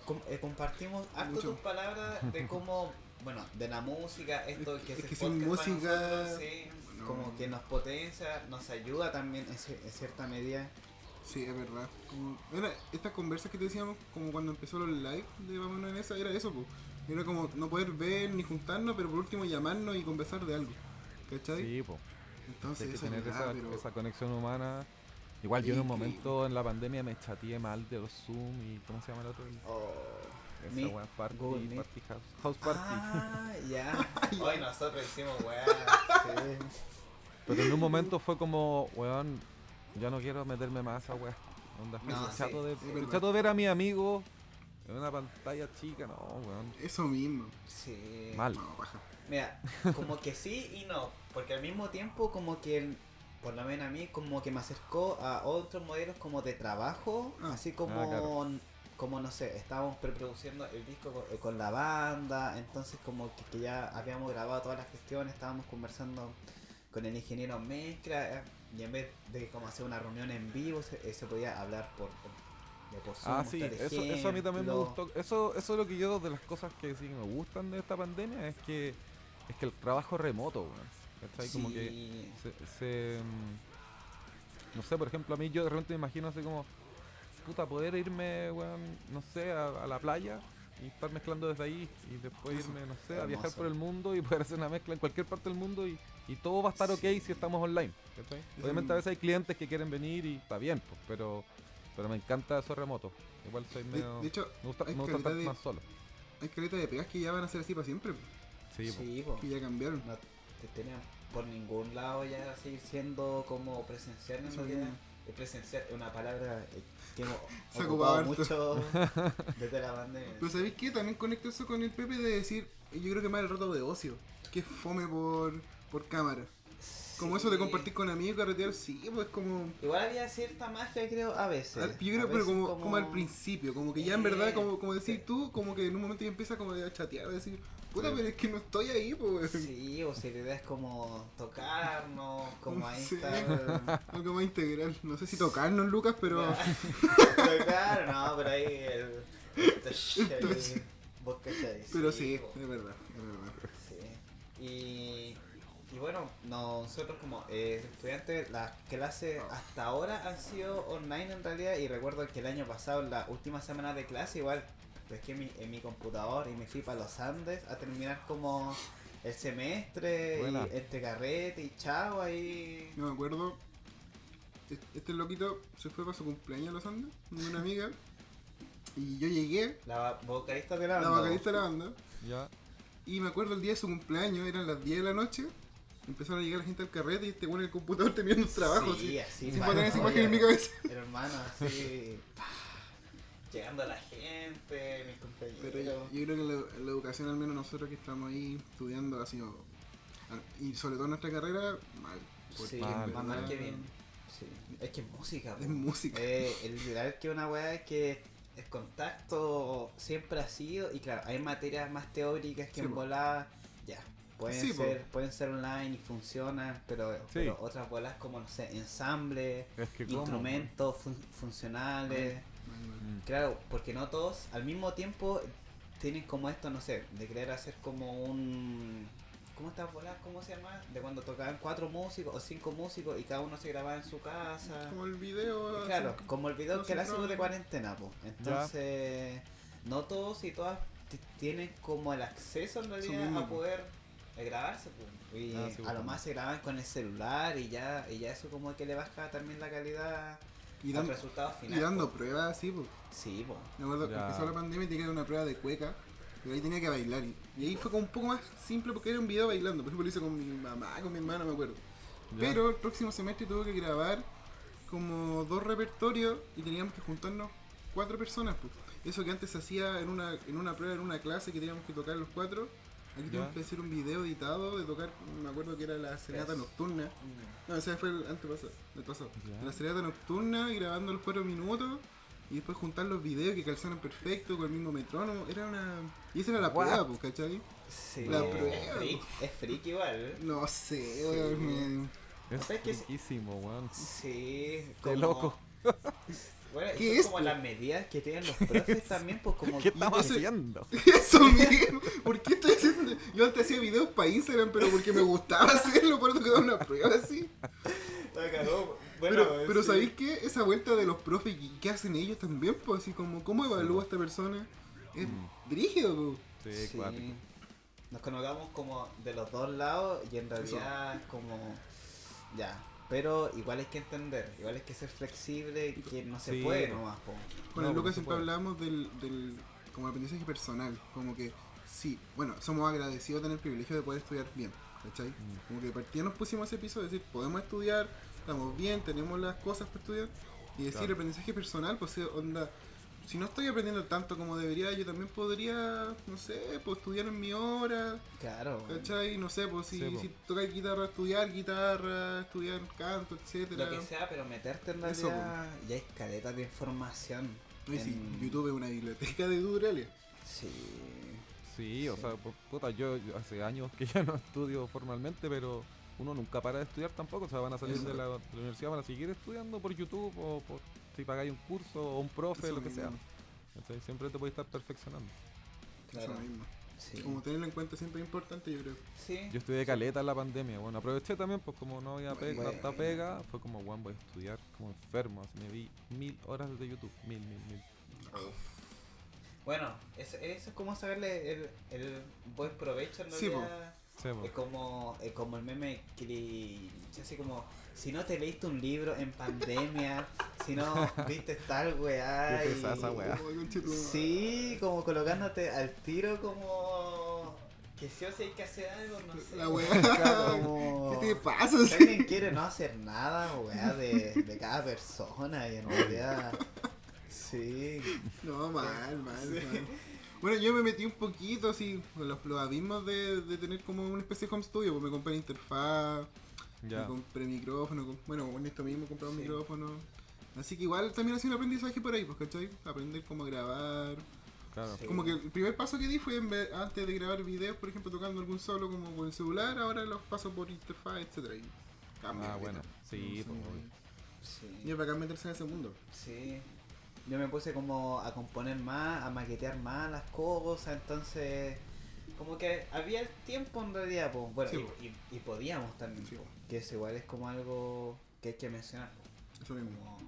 B: com- eh, compartimos harto tus palabras de cómo, bueno, de la música, esto
C: Es
B: que es
C: es que sin música,
B: nosotros, sí,
C: no.
B: como que nos potencia, nos ayuda también en, cier- en cierta medida.
C: Sí, es verdad. Como, era, estas conversas que te decíamos, como cuando empezó los live de Vamos en esa, era eso, pues. Era como no poder ver ni juntarnos, pero por último llamarnos y conversar de algo. ¿Cachai?
D: Sí, po.
C: Entonces,
D: Hay que
C: eso es
D: tener
C: verdad,
D: esa,
C: pero
D: esa conexión humana. Igual yo en un momento en la pandemia me chateé mal de los Zoom y ¿cómo se llama el otro?
B: Oh,
D: Esa weá, party, party house, house party.
B: Ah, ya. Hoy nosotros hicimos weá. sí.
D: Pero en un momento fue como, weón, ya no quiero meterme más a esa weá. Onda,
B: No,
D: estoy
B: sí,
D: chato, de, chato de ver a mi amigo en una pantalla chica, no, weón.
C: Eso mismo.
B: Sí.
D: Mal.
C: No, baja.
B: Mira, como que sí y no, porque al mismo tiempo como que, el- por lo menos a mí, como que me acercó a otros modelos como de trabajo,
C: Ah.
B: así como,
D: Ah, claro.
B: como no sé, estábamos preproduciendo el disco con, eh, con la banda, entonces como que, que ya habíamos grabado todas las cuestiones, estábamos conversando con el ingeniero en mezcla, eh, y en vez de como hacer una reunión en vivo, se, eh, se podía hablar por, por, de por Zoom,
D: Ah, sí, eso, eso a mí también me gustó. Eso, eso es lo que yo, de las cosas que sí me gustan de esta pandemia, es que es que el trabajo remoto, weón. ¿Cachai? Como que
B: Sí.
D: se, se, mm, no sé, por ejemplo, a mí yo de repente me imagino así como, puta, poder irme, weón, no sé, a, a la playa y estar mezclando desde ahí y después irme, no sé, a viajar
B: hermoso.
D: por el mundo y poder hacer una mezcla en cualquier parte del mundo y, y todo va a estar ok si estamos online, ¿cachai? Obviamente a veces hay clientes que quieren venir y está bien, pues, pero, pero me encanta eso remoto. Igual soy
C: De,
D: medio...
C: de hecho,
D: me gusta, me estar
C: de-
D: más solo.
C: hay caleta de pegas que ya van a ser así para siempre.
D: Sí, pues.
B: Sí, po.
C: Que ya cambiaron.
B: Te tenían por ningún lado ya seguir siendo como presencial en realidad. Eh, Presencial es una palabra eh, que hemos
C: Se
B: ocupado mucho desde la pandemia.
C: Pero ¿sabéis qué? También conecto eso con el Pepe de decir, eh, yo creo que más el rato de ocio, que fome por, por cámara. Como eso de compartir con amigos, carretear, sí, pues como...
B: Igual había cierta magia, creo, a veces.
C: al- yo creo, pero como, como... al principio, como que ya en
B: Eh,
C: verdad, como, como decís
B: sí.
C: tú, como que en un momento ya empieza como a chatear, a decir, puta,
D: Sí.
C: pero es que no estoy ahí, pues.
B: Sí, o si la idea es como tocarnos, como ahí
C: Sí.
B: estar.
C: Algo más integral. No sé si tocarnos, Lucas, pero...
B: Tocar, no, pero ahí el.
C: Entonces-
B: vos cachai,
C: Pero sí,
B: po.
C: es verdad, es verdad.
B: Sí. Y, y bueno, nosotros como eh, estudiantes, las clases hasta ahora han sido online en realidad. Y recuerdo que el año pasado, en la última semana de clase, igual pesqué mi, en mi computador y me fui para los Andes a terminar como el semestre,
D: Buena.
B: y entre carrete y chao ahí.
C: No me acuerdo. Este loquito se fue para su cumpleaños a los Andes, con una amiga. Y yo llegué,
B: La vocalista de la
C: la
B: banda,
C: vocalista de la banda,
D: Ya.
C: y me acuerdo el día de su cumpleaños, eran las 10 de la noche. Empezaron a llegar la gente al carrete y este bueno en el computador terminando el trabajo.
B: Sí,
C: así,
B: así.
C: sin poner esa
B: oye,
C: imagen en mi cabeza.
B: Hermano, así. Llegando a la gente, mis compañeros.
C: Pero yo, yo creo que la, la educación, al menos nosotros que estamos ahí estudiando, ha sido. Y sobre todo nuestra carrera, mal. porque
B: Sí,
D: mal,
B: mal que bien. Sí. Es que es música, po.
C: Es música.
B: Eh, el literal que una weá que el contacto siempre ha sido, y claro, hay materias más teóricas que
C: Sí,
B: en volada, ya, pueden
C: Sí, po.
B: ser, pueden ser online y funcionan, pero,
D: Sí.
B: pero otras bolas como, no sé, ensamble,
D: Es que
B: instrumentos fun- funcionales. Claro, porque no todos al mismo tiempo tienen como esto, no sé, de querer hacer como un... ¿Cómo estas bolas? ¿Cómo se llama? De cuando tocaban cuatro músicos o cinco músicos y cada uno se grababa en su casa.
C: Como el video.
B: Claro,
C: así,
B: como el video
C: no
B: que
C: no,
B: de cuarentena, pues. Entonces, no todos y todas tienen como el acceso en realidad a
C: po.
B: poder eh, grabarse, pues. Y
D: Ah, sí,
B: a lo más se graban con el celular y ya, y ya eso como que le baja también la calidad
C: Y,
B: resultado
C: dando
B: po.
C: pruebas así, pues.
B: Sí, pues.
C: Me acuerdo que empezó la pandemia y tenía que dar una prueba de cueca, pero ahí tenía que bailar. Y, y ahí fue como un poco más simple porque era un video bailando. Por ejemplo, lo hice con mi mamá, con mi hermana, me acuerdo.
D: Ya.
C: Pero el próximo semestre tuve que grabar como dos repertorios y teníamos que juntarnos cuatro personas. Pues. Eso que antes se hacía en una, en una prueba, en una clase que teníamos que tocar los cuatro. Aquí tenemos que hacer un video editado de tocar, me acuerdo que era la serenata
B: Es-
C: nocturna.
B: Mm.
C: No, ese fue el antepasado, el pasado.
D: Ya.
C: La serenata nocturna y grabando los cuatro minutos. Y después juntar los videos que calzaran perfecto con el mismo metrónomo. Era una. Y esa era la
D: What?
C: prueba, pues, ¿cachai?
B: Sí,
C: La
B: es
C: prueba.
B: freak, es freak igual.
C: No sé, weón. me-
D: Es
B: O sea, que es-
D: riquísimo, weón.
B: Sí,
D: Qué loco.
B: Bueno,
C: ¿Qué
B: y son
C: es,
B: como las medidas que tienen los profes también, pues como
D: ¿Qué estamos haciendo?
C: Eso mismo. ¿Por qué estoy haciendo? Yo antes hacía videos para Instagram, pero porque me gustaba hacerlo, por eso que daba una prueba así.
B: Cagó. Bueno,
C: pero, pero
B: sí.
C: ¿sabéis qué? Esa vuelta de los profes y qué hacen ellos también, pues así como, ¿cómo evalúa a esta persona? Es
D: Mm.
C: brígido, pues.
D: Sí,
B: Sí.
D: cuático.
B: Nos conozcamos como de los dos lados y en realidad es como ya. Pero igual hay que entender, igual hay que ser flexible, que no se
D: Sí.
B: puede nomás. po.
C: Con
D: No,
C: el Lucas siempre
D: puede.
C: hablamos del, del como aprendizaje personal, como que sí, bueno, somos agradecidos de tener el privilegio de poder estudiar bien, ¿cachai?
D: Mm.
C: Como que de partida nos pusimos ese episodio, es decir, podemos estudiar, estamos bien, tenemos las cosas para estudiar, y decir
D: Claro.
C: aprendizaje personal, pues onda, si no estoy aprendiendo tanto como debería, yo también podría, no sé, pues estudiar en mi hora,
B: Claro.
C: ¿cachai? No sé, pues si,
D: Sí, po.
C: si tocas guitarra, estudiar guitarra, estudiar canto, etcétera.
B: Lo que sea, pero meterte en
C: Eso,
B: realidad ya hay caletas de información.
C: Sí,
B: en-
C: YouTube es una biblioteca de tutoriales.
B: Sí.
D: Sí, o
B: Sí.
D: sea, pu- puta, yo, yo hace años que ya no estudio formalmente, pero uno nunca para de estudiar tampoco. O sea, van a salir de la, de la universidad, van a seguir estudiando por YouTube o por, si pagáis un curso o un profe,
C: Eso
D: lo que sea. ¿cachai? Siempre te puedes estar perfeccionando.
B: Claro.
C: Eso mismo.
B: Sí.
C: Como tenerlo en cuenta siempre es importante, yo creo.
B: Sí.
D: Yo estudié caleta en la pandemia. Bueno, aproveché también, pues como no había pe-
B: Bueno.
D: tanta pega, fue como, bueno, voy a estudiar como enfermo. Así me vi mil horas de YouTube. Mil, mil, mil.
B: Bueno, eso, eso es como saberle el, el buen provecho en realidad.
D: Sí.
B: Es como, es como el meme que le- así como si no te leíste un libro en pandemia, si no viste tal weá.
D: Qué
B: y-
D: esa weá.
B: Sí, como colocándote al tiro como que sí o sí hay que hacer algo, no sé.
C: La weá.
B: Como-
C: ¿Qué te pasa?
B: Si alguien quiere no hacer nada, weá, de, de cada persona y en realidad. Sí.
C: No, mal, mal, mal. Bueno, yo me metí un poquito así con los, los abismos de, de tener como una especie de home studio, pues me compré interfaz,
D: Ya.
C: me compré micrófono, bueno, con esto mismo compré un
B: Sí.
C: micrófono. Así que igual también ha sido un aprendizaje por ahí, pues, ¿cachai? Aprender cómo grabar.
D: Claro.
B: Sí.
C: Como que el primer paso que di fue en vez- antes de grabar videos, por ejemplo, tocando algún solo como por el celular, ahora los paso por interfaz, etcétera y cambia.
D: Ah, bueno. Sí,
C: pues,
D: po, obvio.
B: Sí.
C: Y es bacán meterse en ese mundo.
B: Sí. Yo me puse como a componer más, a maquetear más las cosas, entonces como que había el tiempo en realidad, pues, bueno,
C: Sí,
B: y,
C: po.
B: y- y podíamos también,
C: Sí,
B: po,
C: po.
B: Que eso igual es como algo que hay que mencionar,
C: Eso mismo.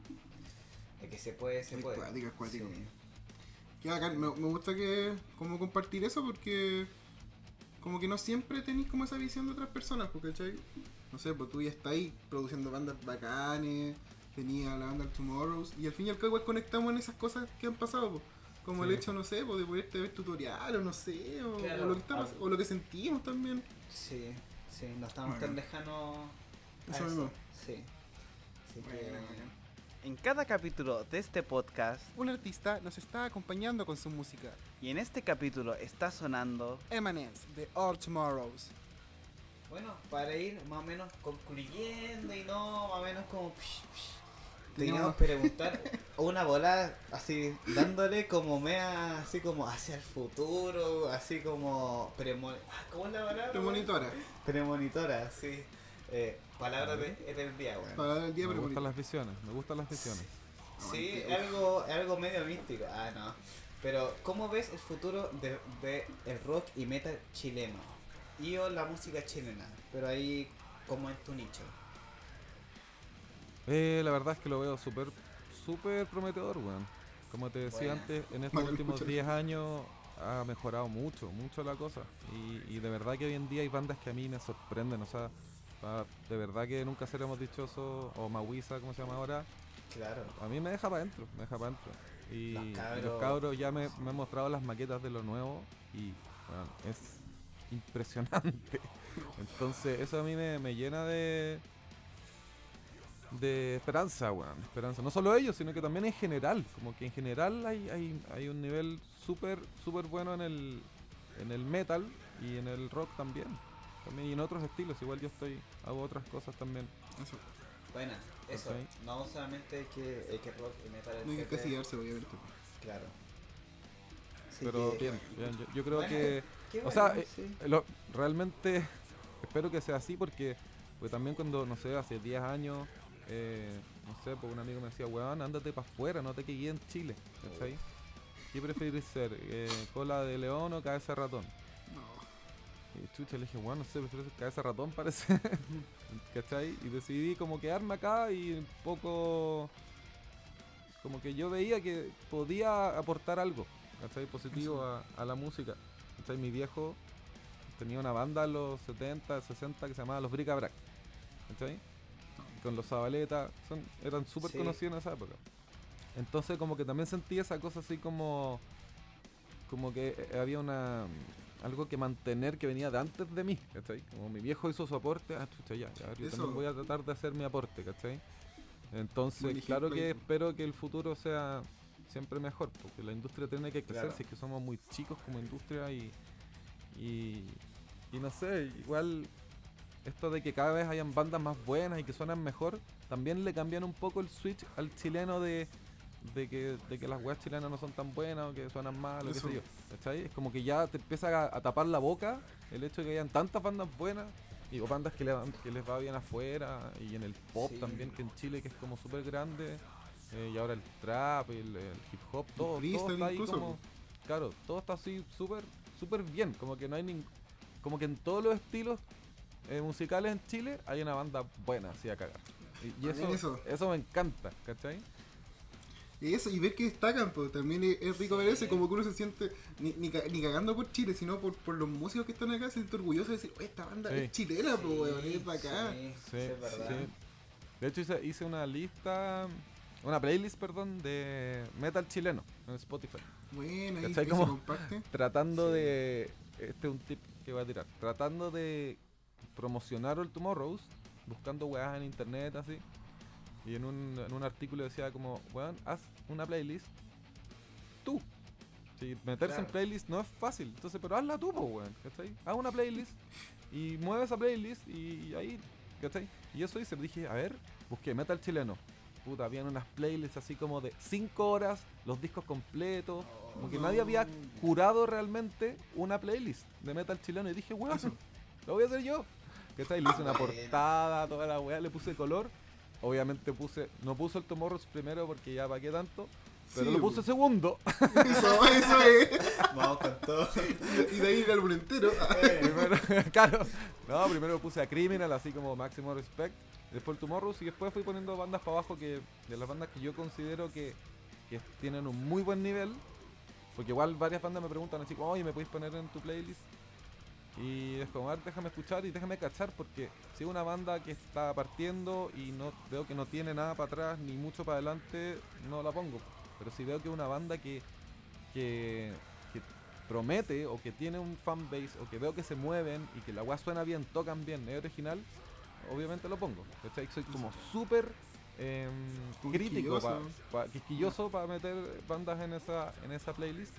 B: de que se puede, se
C: Es
B: puede.
C: cuático, es cuático.
B: Sí.
C: Me, me gusta que como compartir eso porque como que no siempre tenéis como esa visión de otras personas, porque ¿cachai? No sé, pues tú ya estás ahí produciendo bandas bacanes, tenía la banda Tomorrows, y al fin y al cabo igual conectamos en esas cosas que han pasado, pues. Como el hecho, no sé, pues, de poderte ver tutorial o no sé, o,
B: Claro,
C: o lo, que está o lo que sentimos también.
B: Sí, sí, no estamos
C: Bueno.
B: tan lejanos a
C: Eso
B: eso.
C: mismo.
B: Sí. Así que-
C: Bueno, bacán.
A: En cada capítulo de este podcast
E: Un artista nos está acompañando con su música.
A: y en este capítulo está sonando
E: Eminence de All Tomorrows.
B: Bueno, para ir más o menos concluyendo y no más o menos como... psh, psh,
C: Teníamos-
B: que preguntar una bola así, dándole como mea, así como hacia el futuro, así como... Premo, ah, ¿Cómo es la palabra?
C: Premonitora.
B: Premonitora, sí. Eh, palabra de, es del día, weón.
C: Para el día
D: Me gustan las visiones, me gustan las visiones.
B: Sí, es algo, es algo medio místico. Ah, no. Pero, ¿cómo ves el futuro de, de el rock y metal chileno? Y o la música chilena, pero ahí como en tu nicho.
D: Eh, la verdad es que lo veo súper, súper prometedor, weón. Como te decía antes, en estos últimos
C: escuchar
D: 10 años ha mejorado mucho, mucho la cosa. Y, y de verdad que hoy en día hay bandas que a mí me sorprenden, o sea, de verdad que nunca seremos dichosos, o Mawisa, como se llama ahora,
B: Claro.
D: a mí me deja para adentro, me deja para adentro. Y,
B: Los cabros-
D: los cabros ya me, me han mostrado las maquetas de lo nuevo y es impresionante. Entonces eso a mí me, me llena de, de esperanza, weón. Esperanza. No solo ellos, sino que también en general. Como que en general hay, hay, hay un nivel súper, súper bueno en el, en el metal y en el rock también. También y en otros estilos. Igual yo estoy, hago otras cosas también.
C: Eso.
B: Bueno, eso. No solamente que, eh, que rock y metal.
C: No hay que casillarse, obviamente.
B: Claro. Así
D: Pero
B: que-
D: bien, bien. Yo, yo creo
B: Bueno,
D: que o sea, eh,
B: sí.
D: lo- realmente espero que sea así porque, porque también cuando, no sé, hace 10 años, eh, no sé, pues un amigo me decía, weón, ándate para afuera, no te quedes en Chile. ¿Cachai? ¿Qué preferís ser? eh, ¿Cola de león o cabeza de ratón?
C: No.
D: Y chucha, le dije, bueno, no sé, prefiero ser cabeza de ratón parece. ¿Cachai? Y decidí como quedarme acá y un poco... Como que yo veía que podía aportar algo, ¿cachai? Positivo a, a la música. ¿Cachai? Mi viejo tenía una banda en los 70, 60 que se llamaba Los Brica Brac. ¿Cachai? Con los Zabaleta, son, eran súper
B: Sí.
D: conocidos en esa época. Entonces como que también sentí esa cosa así como... Como que eh, había una... Algo que mantener que venía de antes de mí, ¿cachai? Como mi viejo hizo su aporte, ah, chucha, ya, ya, yo
C: Eso.
D: también voy a tratar de hacer mi aporte, ¿cachai? Entonces, claro que espero que el futuro sea siempre mejor, porque la industria tiene que crecer,
B: Claro.
D: si es que somos muy chicos como industria y, y, y no sé, igual esto de que cada vez hayan bandas más buenas y que suenan mejor, también le cambian un poco el switch al chileno de, de, que, de que las weas chilenas no son tan buenas o que suenan mal o qué sé yo. ¿cachai? Es como que ya te empieza a, a tapar la boca el hecho de que hayan tantas bandas buenas y o bandas que, le van- que les va bien afuera y en el pop
B: Sí.
D: también, que en Chile que es como súper grande. eh, y ahora el trap, el, el hip hop, todo, todo está ahí
C: incluso,
D: como... Claro, todo está así súper súper bien. Como que no hay nin- Como que en todos los estilos eh, musicales en Chile hay una banda buena, así a cagar. Y, y eso,
C: eso.
D: eso me encanta, ¿cachai?
C: Y eso, y ver que destacan, pues también es, rico ver
B: Sí.
C: eso, y como que uno se siente ni, ni, ni cagando por Chile, sino por, por los músicos que están acá, se siente orgulloso de decir, "Oye, esta banda
D: Sí.
C: es chilena, pues, weón,
B: Sí,
C: es para acá.
B: sí,
D: Sí,
B: es verdad.
D: sí. De hecho hice, hice una lista, una playlist, perdón, de metal chileno en Spotify.
C: Bueno, ahí que se
D: Como-
C: comparte.
D: Tratando
B: Sí.
D: de... Este es un tip que voy a tirar. Tratando de promocionar el Tomorrows, buscando weas en internet así. Y en un, en un artículo decía como, weón, haz una playlist tú. Sí, meterse en playlist no es fácil. Entonces, pero hazla tú, po, weón. ¿Cachai? Haz una playlist y mueve esa playlist y, ahí, ¿cachai? Y eso hice, dije, a ver, busqué metal chileno. Puta, habían unas playlists así como de 5 horas, los discos completos. Como que nadie había curado realmente una playlist de metal chileno y dije, weón, lo voy a hacer yo. ¿Cachai? Le hice una
B: Bueno.
D: portada, toda la weá, le puse color. Obviamente puse, no puso el Tomorrows primero porque ya pa' qué tanto, pero
C: Sí,
D: lo puse segundo.
C: Eso, eso es.
B: Vamos con todo.
C: Y de ahí el álbum entero.
D: primero, claro, no, primero puse a Criminal, así como máximo respect. Después el Tomorrows y después fui poniendo bandas para abajo que de las bandas que yo considero que, que tienen un muy buen nivel. Porque igual varias bandas me preguntan así, oye, ¿me podéis poner en tu playlist? Y es como, a ver, déjame escuchar y déjame cachar porque si es una banda que está partiendo y no veo que no tiene nada para atrás ni mucho para adelante, no la pongo. Pero si veo que es una banda que, que, que promete o que tiene un fanbase o que veo que se mueven y que la weá suena bien, tocan bien, es original, obviamente lo pongo. ¿cachai? Soy como súper em, crítico,
C: Quisquilloso.
D: pa- pa- quisquilloso para meter bandas en esa, en esa playlist.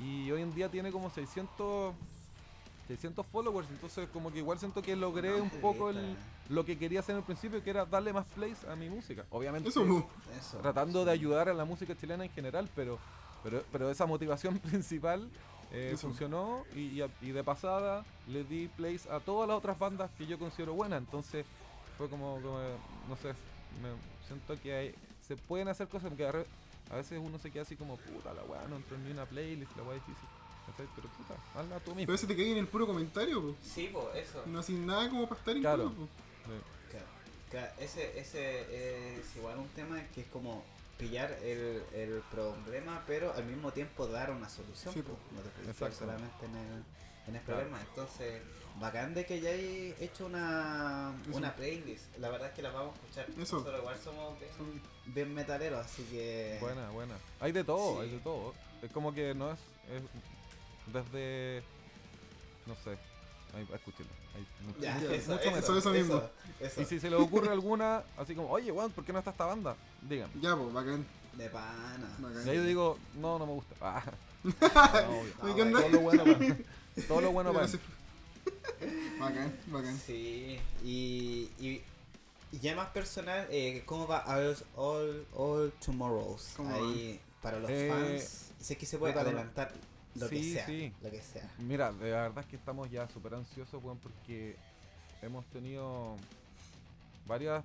D: Y hoy en día tiene como 600, 600 followers, entonces como que igual siento que logré un poco el, lo que quería hacer en el principio, que era darle más plays a mi música. Obviamente
C: Eso.
B: Eso.
D: tratando de ayudar a la música chilena en general, pero, pero, pero esa motivación principal eh, funcionó y, y a- y de pasada le di plays a todas las otras bandas que yo considero buenas, entonces fue como, como, no sé, me siento que hay- se pueden hacer cosas que a veces uno se queda así como, puta la weá, no entró en ni una playlist, la weá difícil, ¿cachai? pero puta, hazla tú mismo.
C: Pero se te cae en el puro comentario, pues.
B: Sí, pues eso.
C: No sin nada como para estar
D: Claro.
C: incluso, po.
D: Sí.
B: Claro, claro, ese, ese es igual un tema que es como pillar el, el problema, pero al mismo tiempo dar una solución.
C: Sí,
B: po.
C: po.
B: No te puedes quedar
D: Exacto.
B: solamente en el, en el
D: Claro.
B: problema. Entonces, bacán de que ya hay hecho una,
C: Eso.
B: una playlist. La verdad es que la vamos a escuchar.
C: Eso.
B: Nosotros igual somos bien, metaleros, así que...
D: Buena, buena. Hay de todo,
B: Sí.
D: hay de todo. Es como que no es, es desde, no sé, Ahí, escúchenlo. Hay mucho-
B: Ya,
C: Ya,
B: eso,
D: mucho
B: eso,
C: eso mismo.
B: eso.
D: Y si se les ocurre alguna, así como, oye, weón, ¿por qué no está esta banda? Díganme.
C: Ya, pues, bacán.
B: De pana.
C: bacán.
D: Y ahí yo digo, no, no me gusta. Ah. No, obvio.
B: No,
C: ¿qué onda?
D: Todo lo bueno para, todo lo bueno para.
C: Bacán, bacán.
B: Sí, y, y, y ya más personal, eh, ¿cómo va All, All, All Tomorrows?
C: ¿Cómo
B: Ahí, para los
D: Eh,
B: fans, sé que se puede adelantar lo que
D: sí,
B: sea.
D: sí.
B: Lo que sea.
D: Mira, de verdad es que estamos ya súper ansiosos, weón, porque hemos tenido varios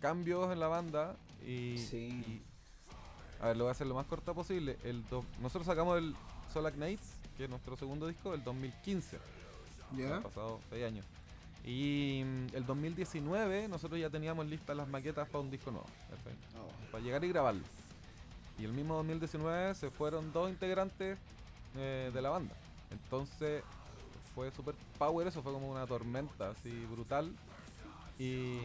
D: cambios en la banda y,
B: Sí.
D: y- a ver, lo voy a hacer lo más corta posible. El do- nosotros sacamos el Solac Nights, que es nuestro segundo disco, el 2015.
C: ¿Ya?
D: Han pasado 6 años. Y mm, el 2019 nosotros ya teníamos listas las maquetas para un disco nuevo, ¿cachai? para llegar y grabarlo. Y el mismo 2019 se fueron dos integrantes eh, de la banda. Entonces fue super power, eso fue como una tormenta así brutal. Y,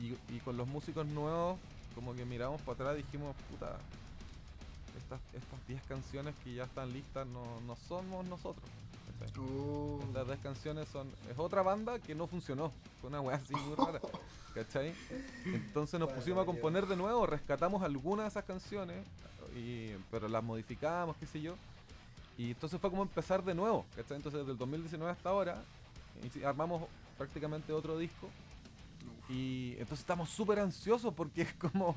D: y, y con los músicos nuevos, como que miramos para atrás y dijimos, puta, estas estas 10 canciones que ya están listas no, no somos nosotros.
C: Oh.
D: Estas 10 canciones son. Es otra banda que no funcionó. Fue una weá así muy rara. ¿Cachai? Entonces nos
B: Bueno,
D: pusimos a componer de nuevo, rescatamos algunas de esas canciones, y, pero las modificamos, qué sé yo. Y entonces fue como empezar de nuevo. ¿cachai? Entonces desde el 2019 hasta ahora armamos prácticamente otro disco. Y entonces estamos súper ansiosos porque es como.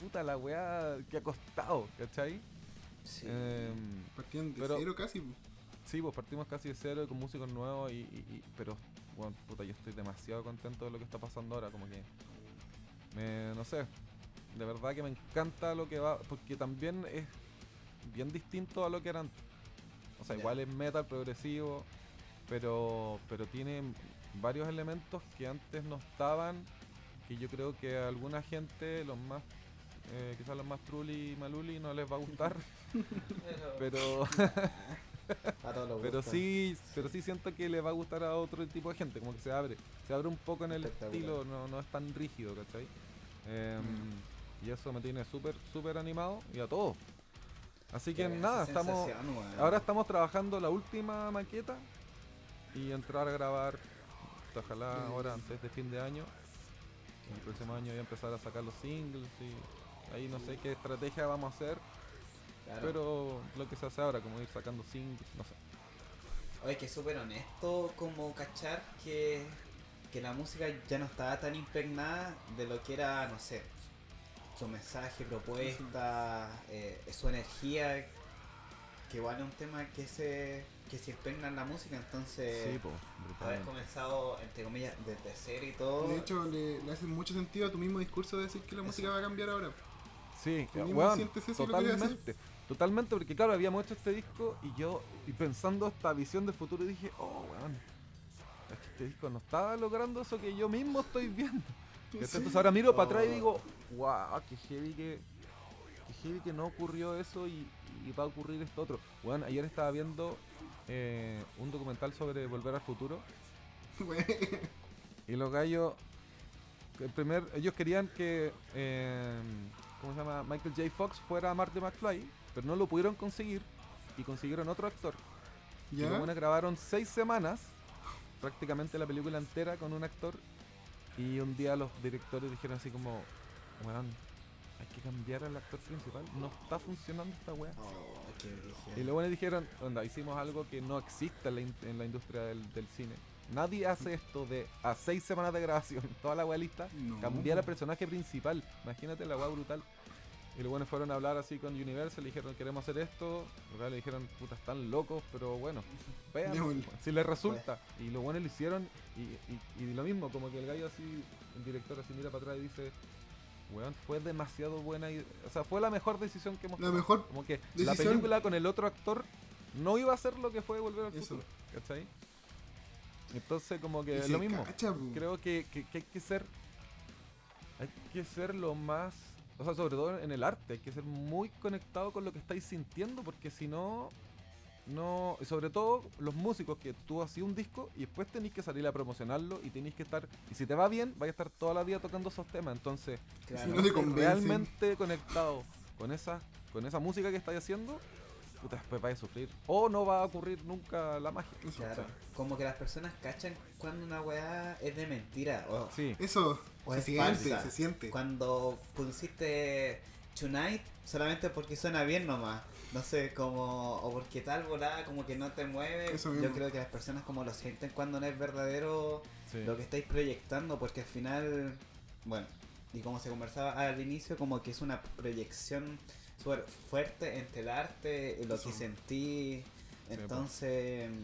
D: Puta la weá que ha costado, ¿cachai?
B: Sí.
D: Em,
C: Partían de
D: Pero-
C: cero casi.
D: Sí, pues partimos casi de cero y con músicos nuevos y, y- y- pero bueno, puta, yo estoy demasiado contento de lo que está pasando ahora, como que me, no sé, de verdad que me encanta lo que va, porque también es bien distinto a lo que era antes. O sea,
B: Ya.
D: igual es metal progresivo, pero pero tiene varios elementos que antes no estaban, que yo creo que a alguna gente, los más eh, quizás los más truli y maluli no les va a gustar, pero
B: a todos los
D: pero sí, pero sí siento que le va a gustar a otro tipo de gente, como que se abre, se abre un poco en el estilo, no, no es tan rígido, ¿cachai? Em,
B: Mm.
D: Y eso me tiene súper, súper animado y a todos. Así que
B: Qué buena
D: nada, estamos, ahora estamos trabajando la última maqueta y entrar a grabar, ojalá ahora antes de fin de año. El próximo año voy a empezar a sacar los singles y ahí no sé qué estrategia vamos a hacer,
B: Claro.
D: pero lo que se hace ahora, como ir sacando singles, no sé.
B: Oye, que súper honesto como cachar que, que la música ya no estaba tan impregnada de lo que era, no sé, su mensaje, propuesta, eh, su energía, que igual es un tema que se, que se impregna en la música, entonces
D: Sí, pues,
B: haber comenzado, entre comillas, desde cero y todo.
C: De hecho, le, le hace mucho sentido a tu mismo discurso de decir que la música va a cambiar ahora.
D: Sí,
C: ¿Tú mismo
D: weón,
C: sientes eso lo
D: totalmente. Totalmente, porque claro, habíamos hecho este disco y yo, y pensando esta visión del futuro, dije, oh, weón, es que este disco no estaba logrando eso que yo mismo estoy viendo. Entonces ahora miro para atrás y
B: Oh.
D: digo, wow, qué heavy que, qué heavy que no ocurrió eso y, y va a ocurrir esto otro. Bueno, ayer estaba viendo eh, un documental sobre Volver al Futuro y los gallos, el primer, ellos querían que, eh, ¿cómo se llama? Michael J. Fox fuera Marty McFly, pero no lo pudieron conseguir y consiguieron otro actor. Y los
C: ¿Ya?
D: buenos grabaron seis semanas, prácticamente la película entera con un actor. Y un día los directores dijeron así como, weón, hay que cambiar al actor principal, no está funcionando esta weá.
B: Oh.
D: Y los buenos dijeron, onda, hicimos algo que no existe en la, in- en la industria del, del cine. Nadie hace esto de a seis semanas de grabación, toda la weá lista,
C: No.
D: cambiar al personaje principal. Imagínate la weá brutal. Y los buenos fueron a hablar así con Universal, le dijeron queremos hacer esto. Los le dijeron, puta, están locos, pero bueno, vean si les resulta. Y los buenos lo hicieron y, y- y lo mismo, como que el gallo así, el director así mira para atrás y dice, weón, fue demasiado buena idea. O sea, fue la mejor decisión que hemos
C: La
D: tomado".
C: mejor
D: Como que la película con el otro actor no iba a ser lo que fue Volver al
C: Eso.
D: Futuro. ¿Cachai? Entonces, como
C: Y
D: que lo mismo.
C: cacha.
D: Creo que, que- que hay que ser. Hay que ser lo más. O sea, sobre todo en el arte, hay que ser muy conectado con lo que estáis sintiendo, porque si no. No, y sobre todo los músicos que tú hacías un disco y después tenéis que salir a promocionarlo y tenéis que estar, y si te va bien, vais a estar toda la vida tocando esos temas. Entonces,
B: Claro.
C: Si no te
D: realmente conectado con esa, con esa música que estáis haciendo, puta, después vaya a sufrir. O no va a ocurrir nunca la magia.
C: Eso,
B: Claro. Como que las personas cachan cuando una weá es de mentira. O,
D: Sí,
C: Eso
B: O
C: se
B: es
C: siente,
B: falsa.
C: se siente.
B: Cuando pusiste Tonight solamente porque suena bien nomás. No sé, como. O porque tal volada como que no te mueve.
C: Eso
B: Yo creo que las personas como lo sienten cuando no es verdadero
D: sí.
B: lo que estáis proyectando. Porque al final. Bueno, y como se conversaba al inicio, como que es una proyección súper fuerte entre el arte y lo
C: Eso.
B: que sentí.
D: po.
B: Entonces. Sí,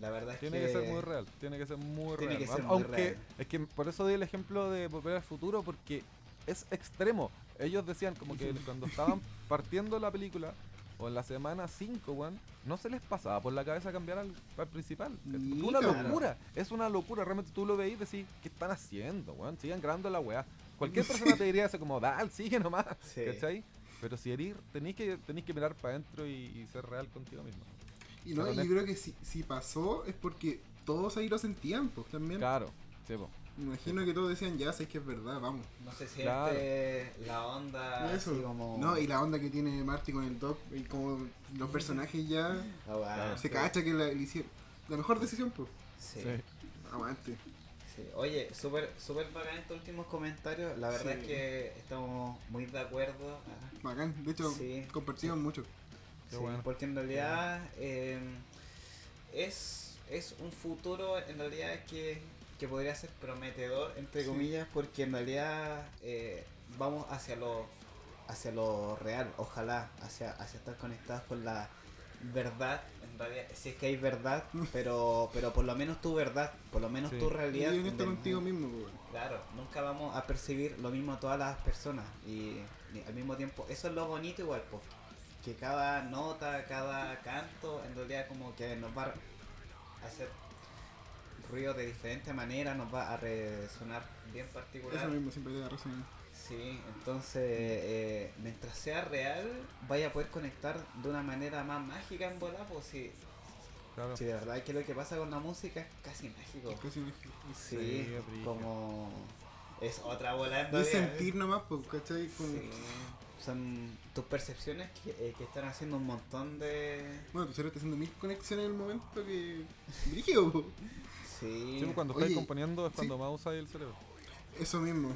B: la verdad es
D: Tiene que ser muy real, tiene que ser muy
B: Tiene
D: real.
B: que ser muy
D: Aunque
B: real.
D: es que por eso di el ejemplo de Volver al Futuro porque es extremo. Ellos decían como que cuando estaban partiendo la película o en la semana 5, weón, no se les pasaba por la cabeza cambiar al, al principal. Es una locura, es una locura. Realmente tú lo veis y decís, ¿qué están haciendo, weón? Sigan grabando la weá. Cualquier persona te diría así como, dale, sigue nomás,
B: Sí.
D: ¿cachai? Pero si herir, tenéis que, tenéis que mirar para adentro y, y ser real contigo mismo.
C: Y no, yo creo que si, si pasó es porque todos ahí lo sentían, pues también.
D: Claro, sí.
C: Me imagino que todos decían, ya sé que es verdad, vamos.
B: No se siente
D: Claro.
B: la onda
C: Eso.
B: así como.
C: No, y la onda que tiene Marty con el Doc, y como los personajes ya
B: Ah, bueno,
D: Claro.
C: se
B: sí.
C: cacha que la, le hicieron. La mejor decisión, pues.
B: Sí.
D: Sí.
C: Aguante.
B: sí. Oye, súper súper bacán estos últimos comentarios. La verdad
C: Sí.
B: es que estamos muy de acuerdo.
C: Bacán. De hecho,
B: Sí.
C: compartimos mucho.
B: Sí,
D: bueno.
B: Porque en realidad eh, es, es un futuro en realidad que, que podría ser prometedor, entre
C: Sí.
B: comillas, porque en realidad eh, vamos hacia lo, hacia lo real, ojalá, hacia, hacia estar conectados con la verdad, en realidad, si es que hay verdad, pero, pero por lo menos tu verdad, por lo menos
D: Sí.
B: tu
C: Y
B: realidad. del-
C: contigo mismo.
B: Claro, nunca vamos a percibir lo mismo a todas las personas y, y al mismo tiempo, eso es lo bonito igual, pues, que cada nota, cada canto, en realidad como que nos va a hacer ruido de diferente manera, nos va a resonar bien particular.
C: Eso mismo, siempre te.
B: Sí, entonces eh, mientras sea real, vaya a poder conectar de una manera más mágica en volar, pues si,
D: Claro.
B: si de verdad que lo que pasa con la música es casi mágico.
C: Es casi mágico.
B: Sí,
D: es
B: como es otra
C: es
B: realidad.
C: sentir nomás, pues, ¿cachai? Como,
B: Sí, son tus percepciones que, eh, que están haciendo un montón de...
C: Bueno, tu cerebro está haciendo mil conexiones en el momento que. Brígido.
B: Sí.
D: Sí, pues, cuando
C: Oye,
D: estáis componiendo es
C: sí.
D: cuando más usáis el cerebro.
C: Eso mismo.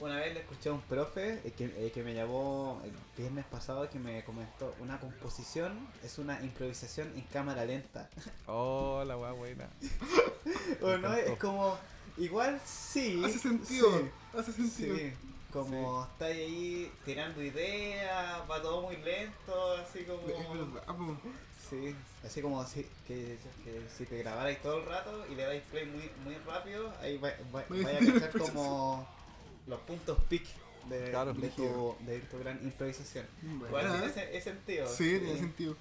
B: Una vez le escuché a un profe eh, que, eh, que me llamó el viernes pasado que me comentó una composición es una improvisación en cámara lenta.
D: Oh, la weá buena.
B: ¿O no?
D: encantó.
B: Es como... Igual sí.
C: Hace sentido.
B: sí.
C: Hace sentido.
B: Sí, como estáis ahí tirando ideas, va todo muy lento, así como...
C: Es verdad.
B: Sí, así como si, que, que si te grabarais todo el rato y le dais play muy, muy rápido, ahí va, va- vaya a cachar como los puntos peak de,
D: Claro,
B: de, tu, de tu gran improvisación. Ese sentido.
C: Sí, tiene sentido.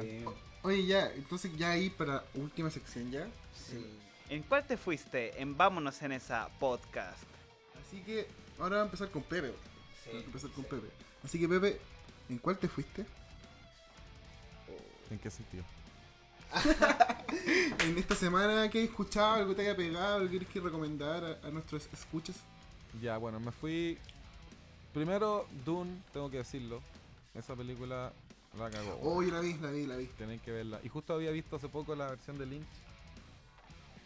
B: Sí,
C: Oye, ya, entonces ya ahí para última sección ya.
B: sí.
A: ¿En cuál te fuiste? En Vámonos en esa podcast.
C: Así que ahora va a empezar con Pepe.
B: Sí,
C: Vamos a empezar con
B: sí.
C: Pepe. Así que Pepe, ¿en cuál te fuiste?
D: ¿En qué sentido?
C: En esta semana, ¿qué has escuchado? ¿Algo te haya pegado? ¿Algo quieres que recomendar a, a nuestros escuchas?
D: Ya, bueno, me fui. Primero, Dune, tengo que decirlo. Esa película la cagó.
C: Oh, yo la vi, la vi, la vi.
D: Tenéis que verla. Y justo había visto hace poco la versión de Lynch.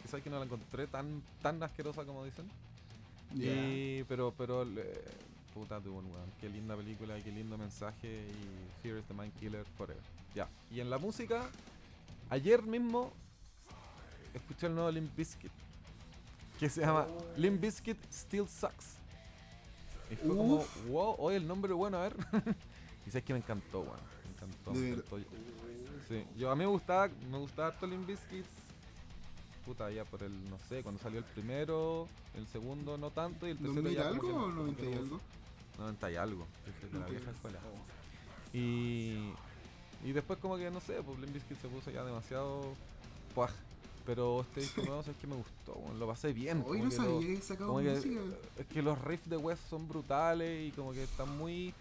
D: Sabes que no la encontré tan, tan asquerosa como dicen. Y, pero, pero, le- puta Dune, weón. Qué linda película, qué lindo mensaje. Y Fear is the Mind Killer Forever. Ya. Y en la música, ayer mismo escuché el nuevo Limp Bizkit. Que se llama Limp Bizkit Still Sucks. Y fue como, wow, hoy el nombre bueno, a ver. y sabes que me encantó, weón. Me encantó, me encantó. Sí, yo a mí me gustaba, me gustaba harto Limp Bizkit. Puta, ya por el, no sé, cuando salió el primero, el segundo no tanto y el tercero
C: ¿2000
D: ya
C: algo
D: que no-
C: o
D: como
C: 90
D: que
C: y algo?
D: 90 y algo, es de la
C: 90 y
D: vieja escuela. Y, y después como que, no sé, pues Limp Bizkit se puso ya demasiado puaj. Pero este disco nuevo es que me gustó, lo pasé bien.
C: Hoy no sabía que
D: que,
C: música.
D: es que los riffs de West son brutales y como que están muy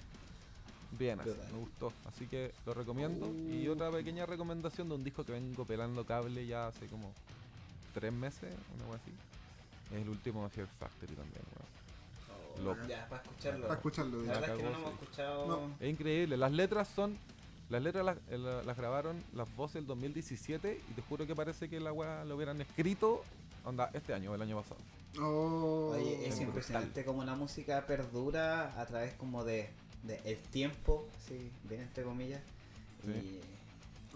D: bien, así, me gustó. Así que lo recomiendo. Y otra pequeña recomendación de un disco que vengo pelando cable ya hace como tres meses, una cosa así. Es el último de Fear Factory también, weón.
B: Oh. Ya, para escucharlo.
C: Para escucharlo.
B: La
C: ya.
B: verdad es que no lo hemos escuchado.
C: No.
D: Es increíble, las letras son Las letras las, eh, la- las grabaron las voces el 2017 y te juro que parece que la weá lo hubieran escrito onda este año o el año pasado.
C: Oh,
B: Oye, es impresionante como la música perdura a través como de, de el tiempo, sí, bien entre comillas.
D: Sí.
B: Y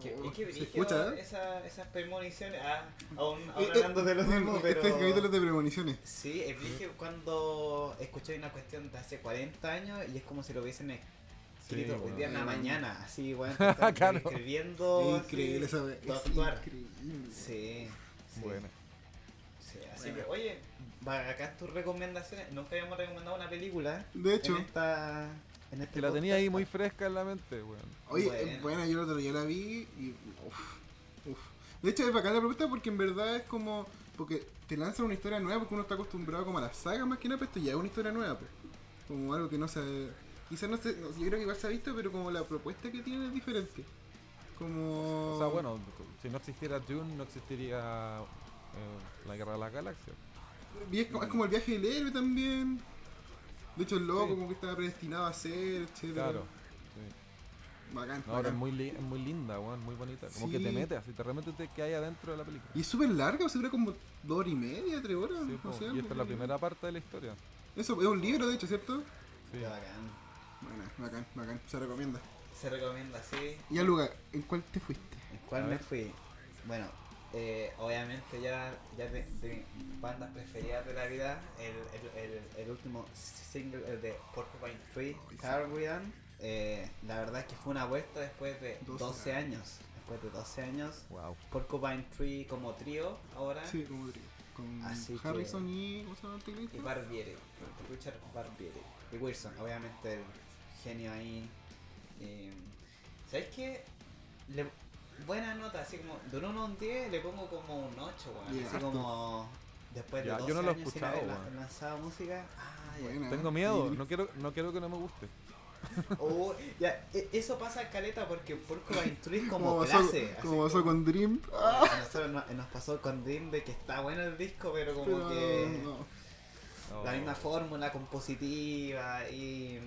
B: que, que
C: se escucha, ¿eh?
B: esa- esas premoniciones, ah, aún,
C: Eh,
B: aún
C: eh,
B: hablando de lo mismo,
C: Este
B: pero...
C: capítulo es de premoniciones.
B: Sí, es brígido cuando escuché una cuestión de hace 40 años y es como si lo hubiesen escrito hoy día en la mañana, así, bueno,
D: Claro.
B: escribiendo...
C: Es increíble
B: así,
C: es
B: actuar.
C: increíble.
B: Sí, sí.
D: Bueno.
B: Sí, así
C: Bueno.
B: que, oye, acá tus recomendaciones. Nunca habíamos recomendado una película
C: De hecho,
B: en esta. En este
D: Que la tenía ahí muy fresca en la mente, weón.
C: oye,
B: Bueno.
C: eh, bueno, yo el otro día la vi y. Uf, uf. De hecho, es bacán la pregunta porque en verdad es como. Porque te lanzan una historia nueva porque uno está acostumbrado como a la saga más que nada, pero esto ya es una historia nueva, pues. Como algo que no se. Quizás no sé, no, yo creo que igual se ha visto, pero como la propuesta que tiene es diferente. Como.
D: O sea, bueno, si no existiera Dune, no existiría eh, la Guerra de las Galaxias.
C: Y es, como, es como el viaje del héroe también. De hecho, el loco
D: Sí.
C: como que estaba predestinado a ser, etc.
D: Claro. sí.
C: Bacán,
D: No,
C: bacán.
D: es muy, li- es muy linda, weón, muy bonita. Como que te metes, así te realmente te que hay adentro de la película.
C: Y es súper larga, o sea, dura como dos horas y media, tres horas.
D: Sí,
C: no sé,
D: y esta es la primera parte de la historia.
C: Eso es un libro, de hecho, ¿cierto?
D: Sí.
B: Bacán.
C: Bueno, bacán, bacán, se recomienda.
B: Se recomienda, sí.
C: Y a Luga, ¿en cuál te fuiste?
B: ¿En cuál
D: A
B: me
D: ver.
B: fui? Bueno, eh, obviamente ya, ya de, de bandas preferidas de la vida, el, el, el, el último single, el de Porcupine Tree. Carrigan. Eh, la verdad es que fue una vuelta después de
C: 12
B: 12, años. Después de 12 años.
D: Wow.
B: Porcupine Tree como trío ahora.
C: Sí, como diría. Con
B: Así que-
C: Harrison y. ¿Cómo se llama el
B: Y
C: teclista?
B: Barbieri, Richard Barbieri. Y Wilson, obviamente el genio ahí. Eh, ¿Sabes qué? Le- buena nota, así como de un 1 a un 10 le pongo como un 8, weón.
C: Bien,
B: así
C: harto.
B: como después de
D: Ya,
B: 12
D: yo no lo he
B: años sin haber lanzado música. Ah.
C: Buena.
D: Tengo miedo, no quiero, no quiero que no me guste.
B: Oh, ya, e- eso pasa caleta porque Porcupine Tree es como,
C: Como pasó,
B: clase. así
C: como pasó con Dream.
B: A nosotros nos, nos pasó con Dream de que está bueno el disco, pero como
C: Pero
B: que
C: no.
B: La misma fórmula compositiva y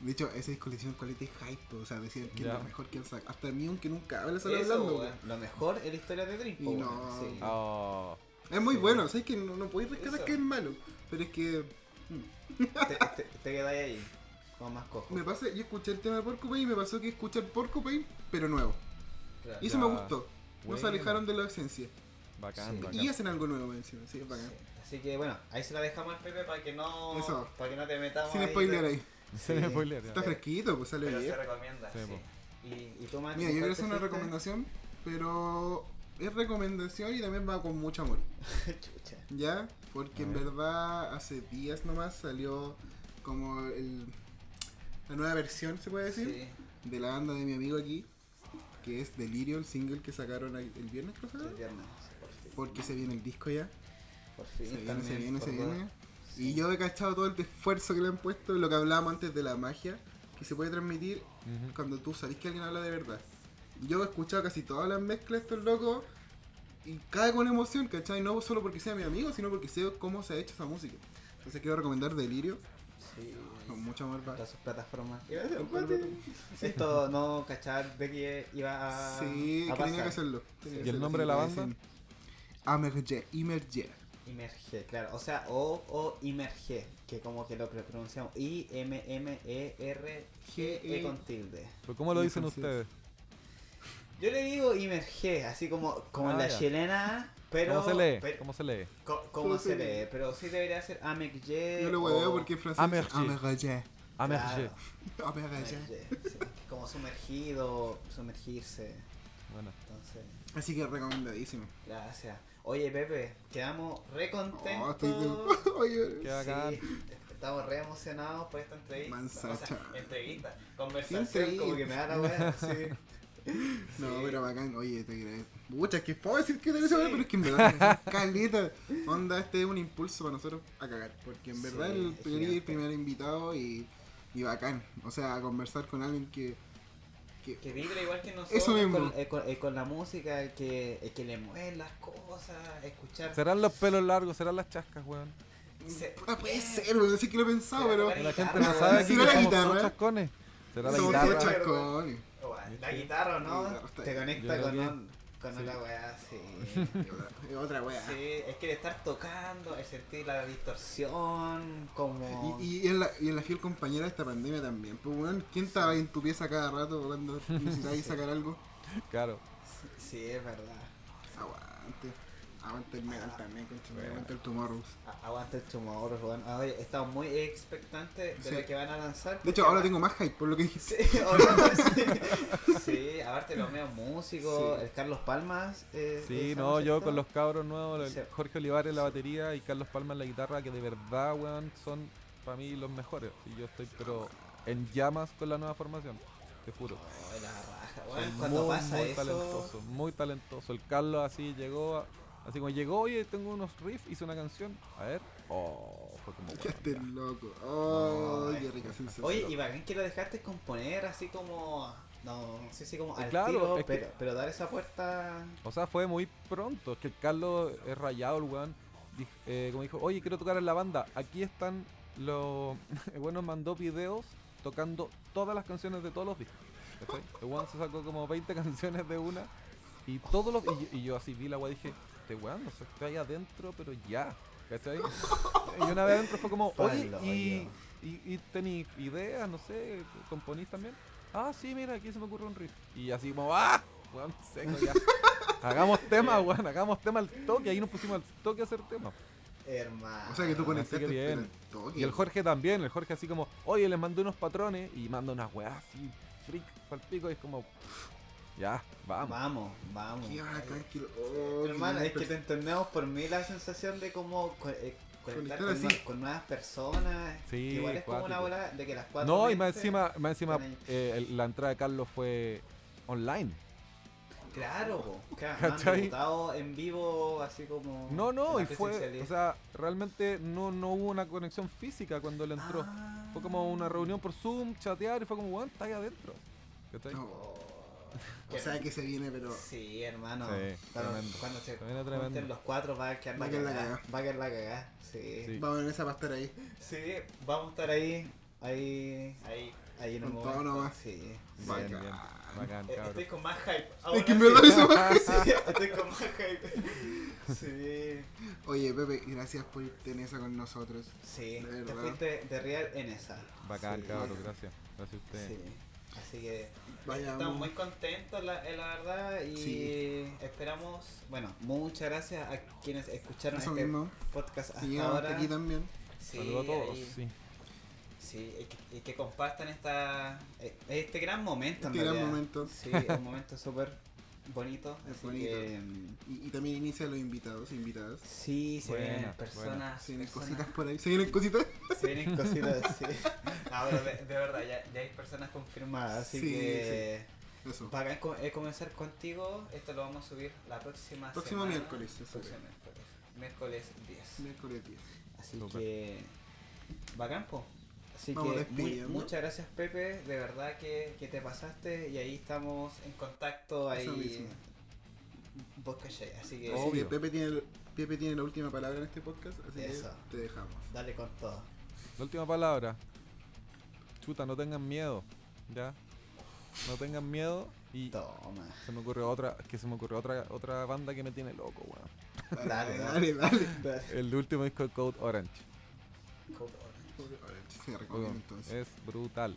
C: De hecho, ese disco le hicieron quality hype, o sea, decían que es lo mejor que han sacado. Hasta mí, aunque nunca habla solo
B: Eso,
C: hablando.
B: Lo mejor es la historia de Dream.
C: Y no.
B: sí.
D: Oh,
C: Es muy
B: Sí.
C: bueno, sabes que no, no podéis rescatar
B: Eso.
C: que es malo, pero es que
B: te, te, te quedáis ahí, como más cojo.
C: me pasa, yo escuché el tema de Porcupine y me pasó que escuché el Porcupine, pero nuevo.
B: Claro.
C: Y eso
D: Ya.
C: me gustó. No se
D: Bueno.
C: alejaron de la esencia.
D: bacán,
B: Sí.
D: bacán.
C: Y hacen algo nuevo encima, sí, es bacán.
B: Sí. Así que bueno, ahí se la dejamos al Pepe para que no
C: Eso.
B: para que no te metamos
C: Sin
B: ahí,
C: spoiler ahí.
D: Me spoiler.
C: Está fresquito, pues sale
B: Pero
C: bien.
B: se recomienda,
D: Sí,
B: sí.
D: po.
B: Y, y tú,
C: Mira, yo
B: ¿cuál
C: quiero hacer una recomendación, pero es recomendación y también va con mucho amor.
B: Chucha.
C: ¿Ya? Porque
D: A
C: en
D: ver.
C: verdad hace días nomás salió como el, la nueva versión, se puede decir,
B: Sí,
C: de la banda de mi amigo aquí, que es Delirio, el single que sacaron ahí- el viernes, creo que
B: el viernes, sí, por.
C: Porque se viene el disco ya.
B: Por fin,
C: Se viene, se viene,
B: por
C: se
B: dos.
C: viene.
B: Sí.
C: Y yo he cachado todo el esfuerzo que le han puesto, lo que hablábamos antes de la magia, que se puede transmitir
D: Ujú.
C: cuando tú sabes que alguien habla de verdad. Yo he escuchado casi todas las mezclas de estos locos y cae con emoción, ¿cachai? No solo porque sea mi amigo, sino porque sé cómo se ha hecho esa música. Entonces quiero recomendar Delirio,
B: Sí.
C: con mucho amor.
B: Todas sus plataformas. Esto no cachar de que iba a.
C: Sí,
B: a
C: que tenía que hacerlo. tenía que
D: ¿Y el nombre
C: sí,
D: de la banda?
C: Emerge, Emerge.
B: Imerge, claro. O sea, O o Imerge, que como que lo pro- pronunciamos I-M-M-E-R-G-E con tilde.
D: ¿Pero cómo lo dicen
B: E
D: ustedes?
B: Yo le digo Imerge, así como, como en
D: Ah,
B: la
D: ya.
B: chilena, pero.
D: ¿Cómo se lee?
B: pe-
D: ¿Cómo se lee?
B: co- ¿Cómo
C: ¿Cómo
B: se
C: se
B: lee?
C: lee?
B: Pero sí debería ser Amerge.
C: Yo lo
B: o-
C: hueveo porque en francés.
D: Amerge.
B: Claro, sí. Como sumergido, sumergirse.
D: Bueno,
B: Entonces,
C: Así que recomendadísimo.
B: gracias. Oye, Pepe, quedamos re contentos.
C: Oh, estoy del- Oye,
D: qué bacán.
B: Sí, estamos re emocionados por esta entrevista.
C: Mansacha.
B: O sea, entrevista, conversación,
C: entrevista.
B: como que me da la wea. Sí.
C: No,
B: Sí.
C: pero bacán, oye, te agradezco. Pucha, es que puedo decir que te agradezco,
B: Sí.
C: pero es que en verdad, caleta. Onda, este es un impulso para nosotros a cagar. Porque en
B: Sí,
C: verdad el
B: es
C: primer, invitado y, y bacán. O sea, conversar con alguien que. Que
B: Que vibra igual que nosotros
C: Eso mismo.
B: Con, eh, con, eh, con la música, que, eh, que le mueven las cosas, escuchar.
D: serán los pelos largos, serán las chascas, weón.
B: Se-
C: puta, puede ser, weón, sí que lo he pensado, pero.
D: La gente no sabe
B: weón.
D: aquí
C: ¿Será
D: que
C: la guitarra?
D: chascones. Será la
C: Somos
B: guitarra.
C: chascones.
B: La guitarra, ¿no? Te conecta con, con
D: sí.
B: una weá, sí.
C: Es otra wea.
B: sí, es que de estar tocando, es sentir la distorsión, como...
C: Y, y, en la, y en la fiel compañera de esta pandemia también. Pues, weón, ¿quién estaba ahí en tu pieza cada rato cuando necesitabas sacar algo?
D: Claro.
B: Sí, es verdad.
C: Aguante el metal también, concha,
D: Bueno.
C: aguante el Tomorrows.
B: A- Aguanta el Tomorrow, weón. Ah, Oye, estamos muy expectantes de
C: Sí.
B: lo que van a lanzar.
C: De hecho, ahora
B: va-
C: tengo más hype por lo que dijiste.
B: Sí, ahora sí. Sí, aparte los medios músicos,
C: Sí.
B: el Carlos Palmas. eh,
D: Sí,
B: ¿es
D: no, yo
B: esto?
D: con los cabros nuevos, el
B: Sí.
D: Jorge Olivares en la batería y Carlos Palma en la guitarra, que de verdad, weón, son para mí los mejores. Y yo estoy, pero en llamas con la nueva formación, te juro.
B: Oh, la raja. Cuando
D: muy,
B: pasa
D: muy
B: eso.
D: talentoso, muy talentoso. El Carlos así llegó, a- así como llegó, oye, tengo unos riffs, hice una canción, a ver, oh, fue como
C: Que
D: weón,
C: estés
D: ya.
C: loco. Oh,
B: No,
C: qué
B: eh.
C: rica sensación.
B: Oye, y bacán que lo dejaste componer así como. No, no sé si como al
D: Claro,
B: tiro,
D: es que-
B: pero, pero dar esa puerta.
D: O sea, fue muy pronto. Es que el Carlos es rayado, el weón. Eh, como dijo, oye, quiero tocar en la banda. Aquí están los. El weón nos mandó videos tocando todas las canciones de todos los discos. ¿cachai? El weón se sacó como 20 canciones de una. Y todos los. Y, yo- y yo así vi la weá y dije, este weón, no sé, está ahí adentro, pero ya. ¿Cachai? Y una vez adentro fue como, oye, y, y, y tení ideas, no sé, componís también. Ah, sí, mira, aquí se me ocurre un riff. Y así como, ¡ah! Weón, seco ya. Hagamos tema, weón, hagamos tema al toque. Ahí nos pusimos al toque a hacer tema.
B: Hermano.
C: O sea que tú conectaste
D: que bien.
C: toque.
D: Y el Jorge también, el Jorge así como, oye, les mandé unos patrones y manda unas weas así, freak, pal pico. Y es como, ya, vamos.
B: Vamos, vamos.
C: Qué bacán oh,
B: Hermano,
C: qué
B: es que te entendemos por mí la sensación de como co- eh, conectar con, nuevas personas.
D: Sí,
B: que igual es como una bola de que las cuatro.
D: No, y más encima, más encima
B: ahí.
D: eh, la entrada de Carlos fue online.
B: Claro, claro, debutado en vivo, así como.
D: No, no, y fue, o sea, realmente no, no hubo una conexión física cuando él entró.
B: Ah.
D: Fue como una reunión por Zoom, chatear y fue como, weón, está ahí adentro. ¿Cachai?
C: No,
B: Oh,
C: o sea que se viene, pero.
B: Sí, hermano.
D: Sí,
B: Cuando- se junten los cuatro va a quedar
C: Va
B: la
C: a
B: cagada. Va a quedar la cagada. Sí.
D: Sí.
C: Vamos en esa para estar ahí.
B: Sí, vamos a estar ahí. Ahí. Ahí. Ahí en un momento.
C: nomás.
B: Sí.
C: Bacán.
D: bien, bacán,
B: Eh. Estoy con más hype.
C: Es que
B: ahora
C: verdad
B: sí.
C: eso más.
B: Sí, estoy con más hype. Sí.
C: Oye, Pepe, gracias por irte en esa con nosotros.
B: Sí.
C: De
B: Te fuiste de real en esa.
D: Bacán,
B: Sí.
D: cabrón, gracias. Gracias a ustedes.
B: Sí. Así que
C: Vayamos.
B: estamos muy contentos, la, eh, la verdad, y
C: Sí.
B: esperamos, bueno, muchas gracias a quienes escucharon
C: Eso
B: este
C: mismo.
B: podcast hasta
C: hasta
B: ahora.
C: aquí también.
B: Sí,
D: Saludos a todos.
B: ahí-
D: Sí.
B: sí, y que, y que compartan esta, eh, este gran momento. en
C: Este gran
B: realidad.
C: momento.
B: Sí, un momento súper bonito.
C: Es
B: así
C: bonito.
B: que,
C: Y, y también inicia los invitados, invitadas.
B: sí, se
D: Buena,
B: vienen personas.
C: Se vienen
B: personas-
C: cositas por ahí. ¿Se vienen cositas?
B: Se vienen cositas, sí. Ah, pero de, de verdad, ya, ya hay personas confirmadas, así
C: Sí,
B: que
C: Eso.
B: bacán co- eh, comenzar contigo. Esto lo vamos a subir la próxima
C: Próximo
B: semana.
C: miércoles, eso
B: Próximo miércoles. Miércoles 10.
C: Miércoles 10.
B: Así
D: Súper.
B: que. Bacán, po. Así
C: Vamos
B: que muy- muchas gracias, Pepe. De verdad que, que te pasaste y ahí estamos en contacto. Ahí. Vos cachai, Así que
D: Obvio.
C: Pepe tiene, Pepe tiene la última palabra en este podcast, así
B: Eso.
C: que te dejamos.
B: dale con todo.
D: La última palabra. Chuta, no tengan miedo. ¿Ya? No tengan miedo. Y
B: Toma.
D: se me ocurrió otra, que se me ocurrió otra, otra banda que me tiene loco, weón.
B: Dale,
C: dale, dale.
B: Dale.
D: El último disco de Code Orange.
B: Code Orange.
C: Recomiendo entonces.
D: es brutal.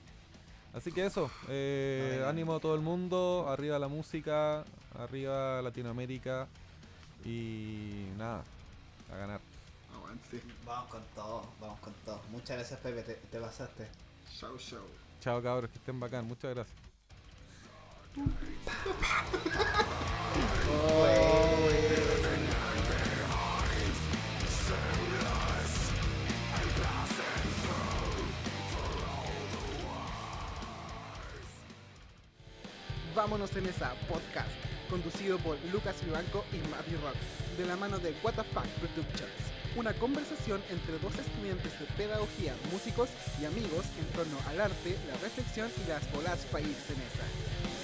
D: Así que eso, eh, ánimo a todo el mundo, arriba la música, arriba Latinoamérica y nada, a ganar.
C: Aguante.
B: Vamos con todo, vamos con todo. Muchas gracias, Pepe, te, te pasaste.
C: Chau, chau.
D: Chao cabros, que estén bacán, muchas gracias.
E: Vámonos en esa podcast, conducido por Lucas Vivanco y Matty Rock, de la mano de What the Fuck Productions. Una conversación entre dos estudiantes de pedagogía, músicos y amigos en torno al arte, la reflexión y las bolas irse en esa.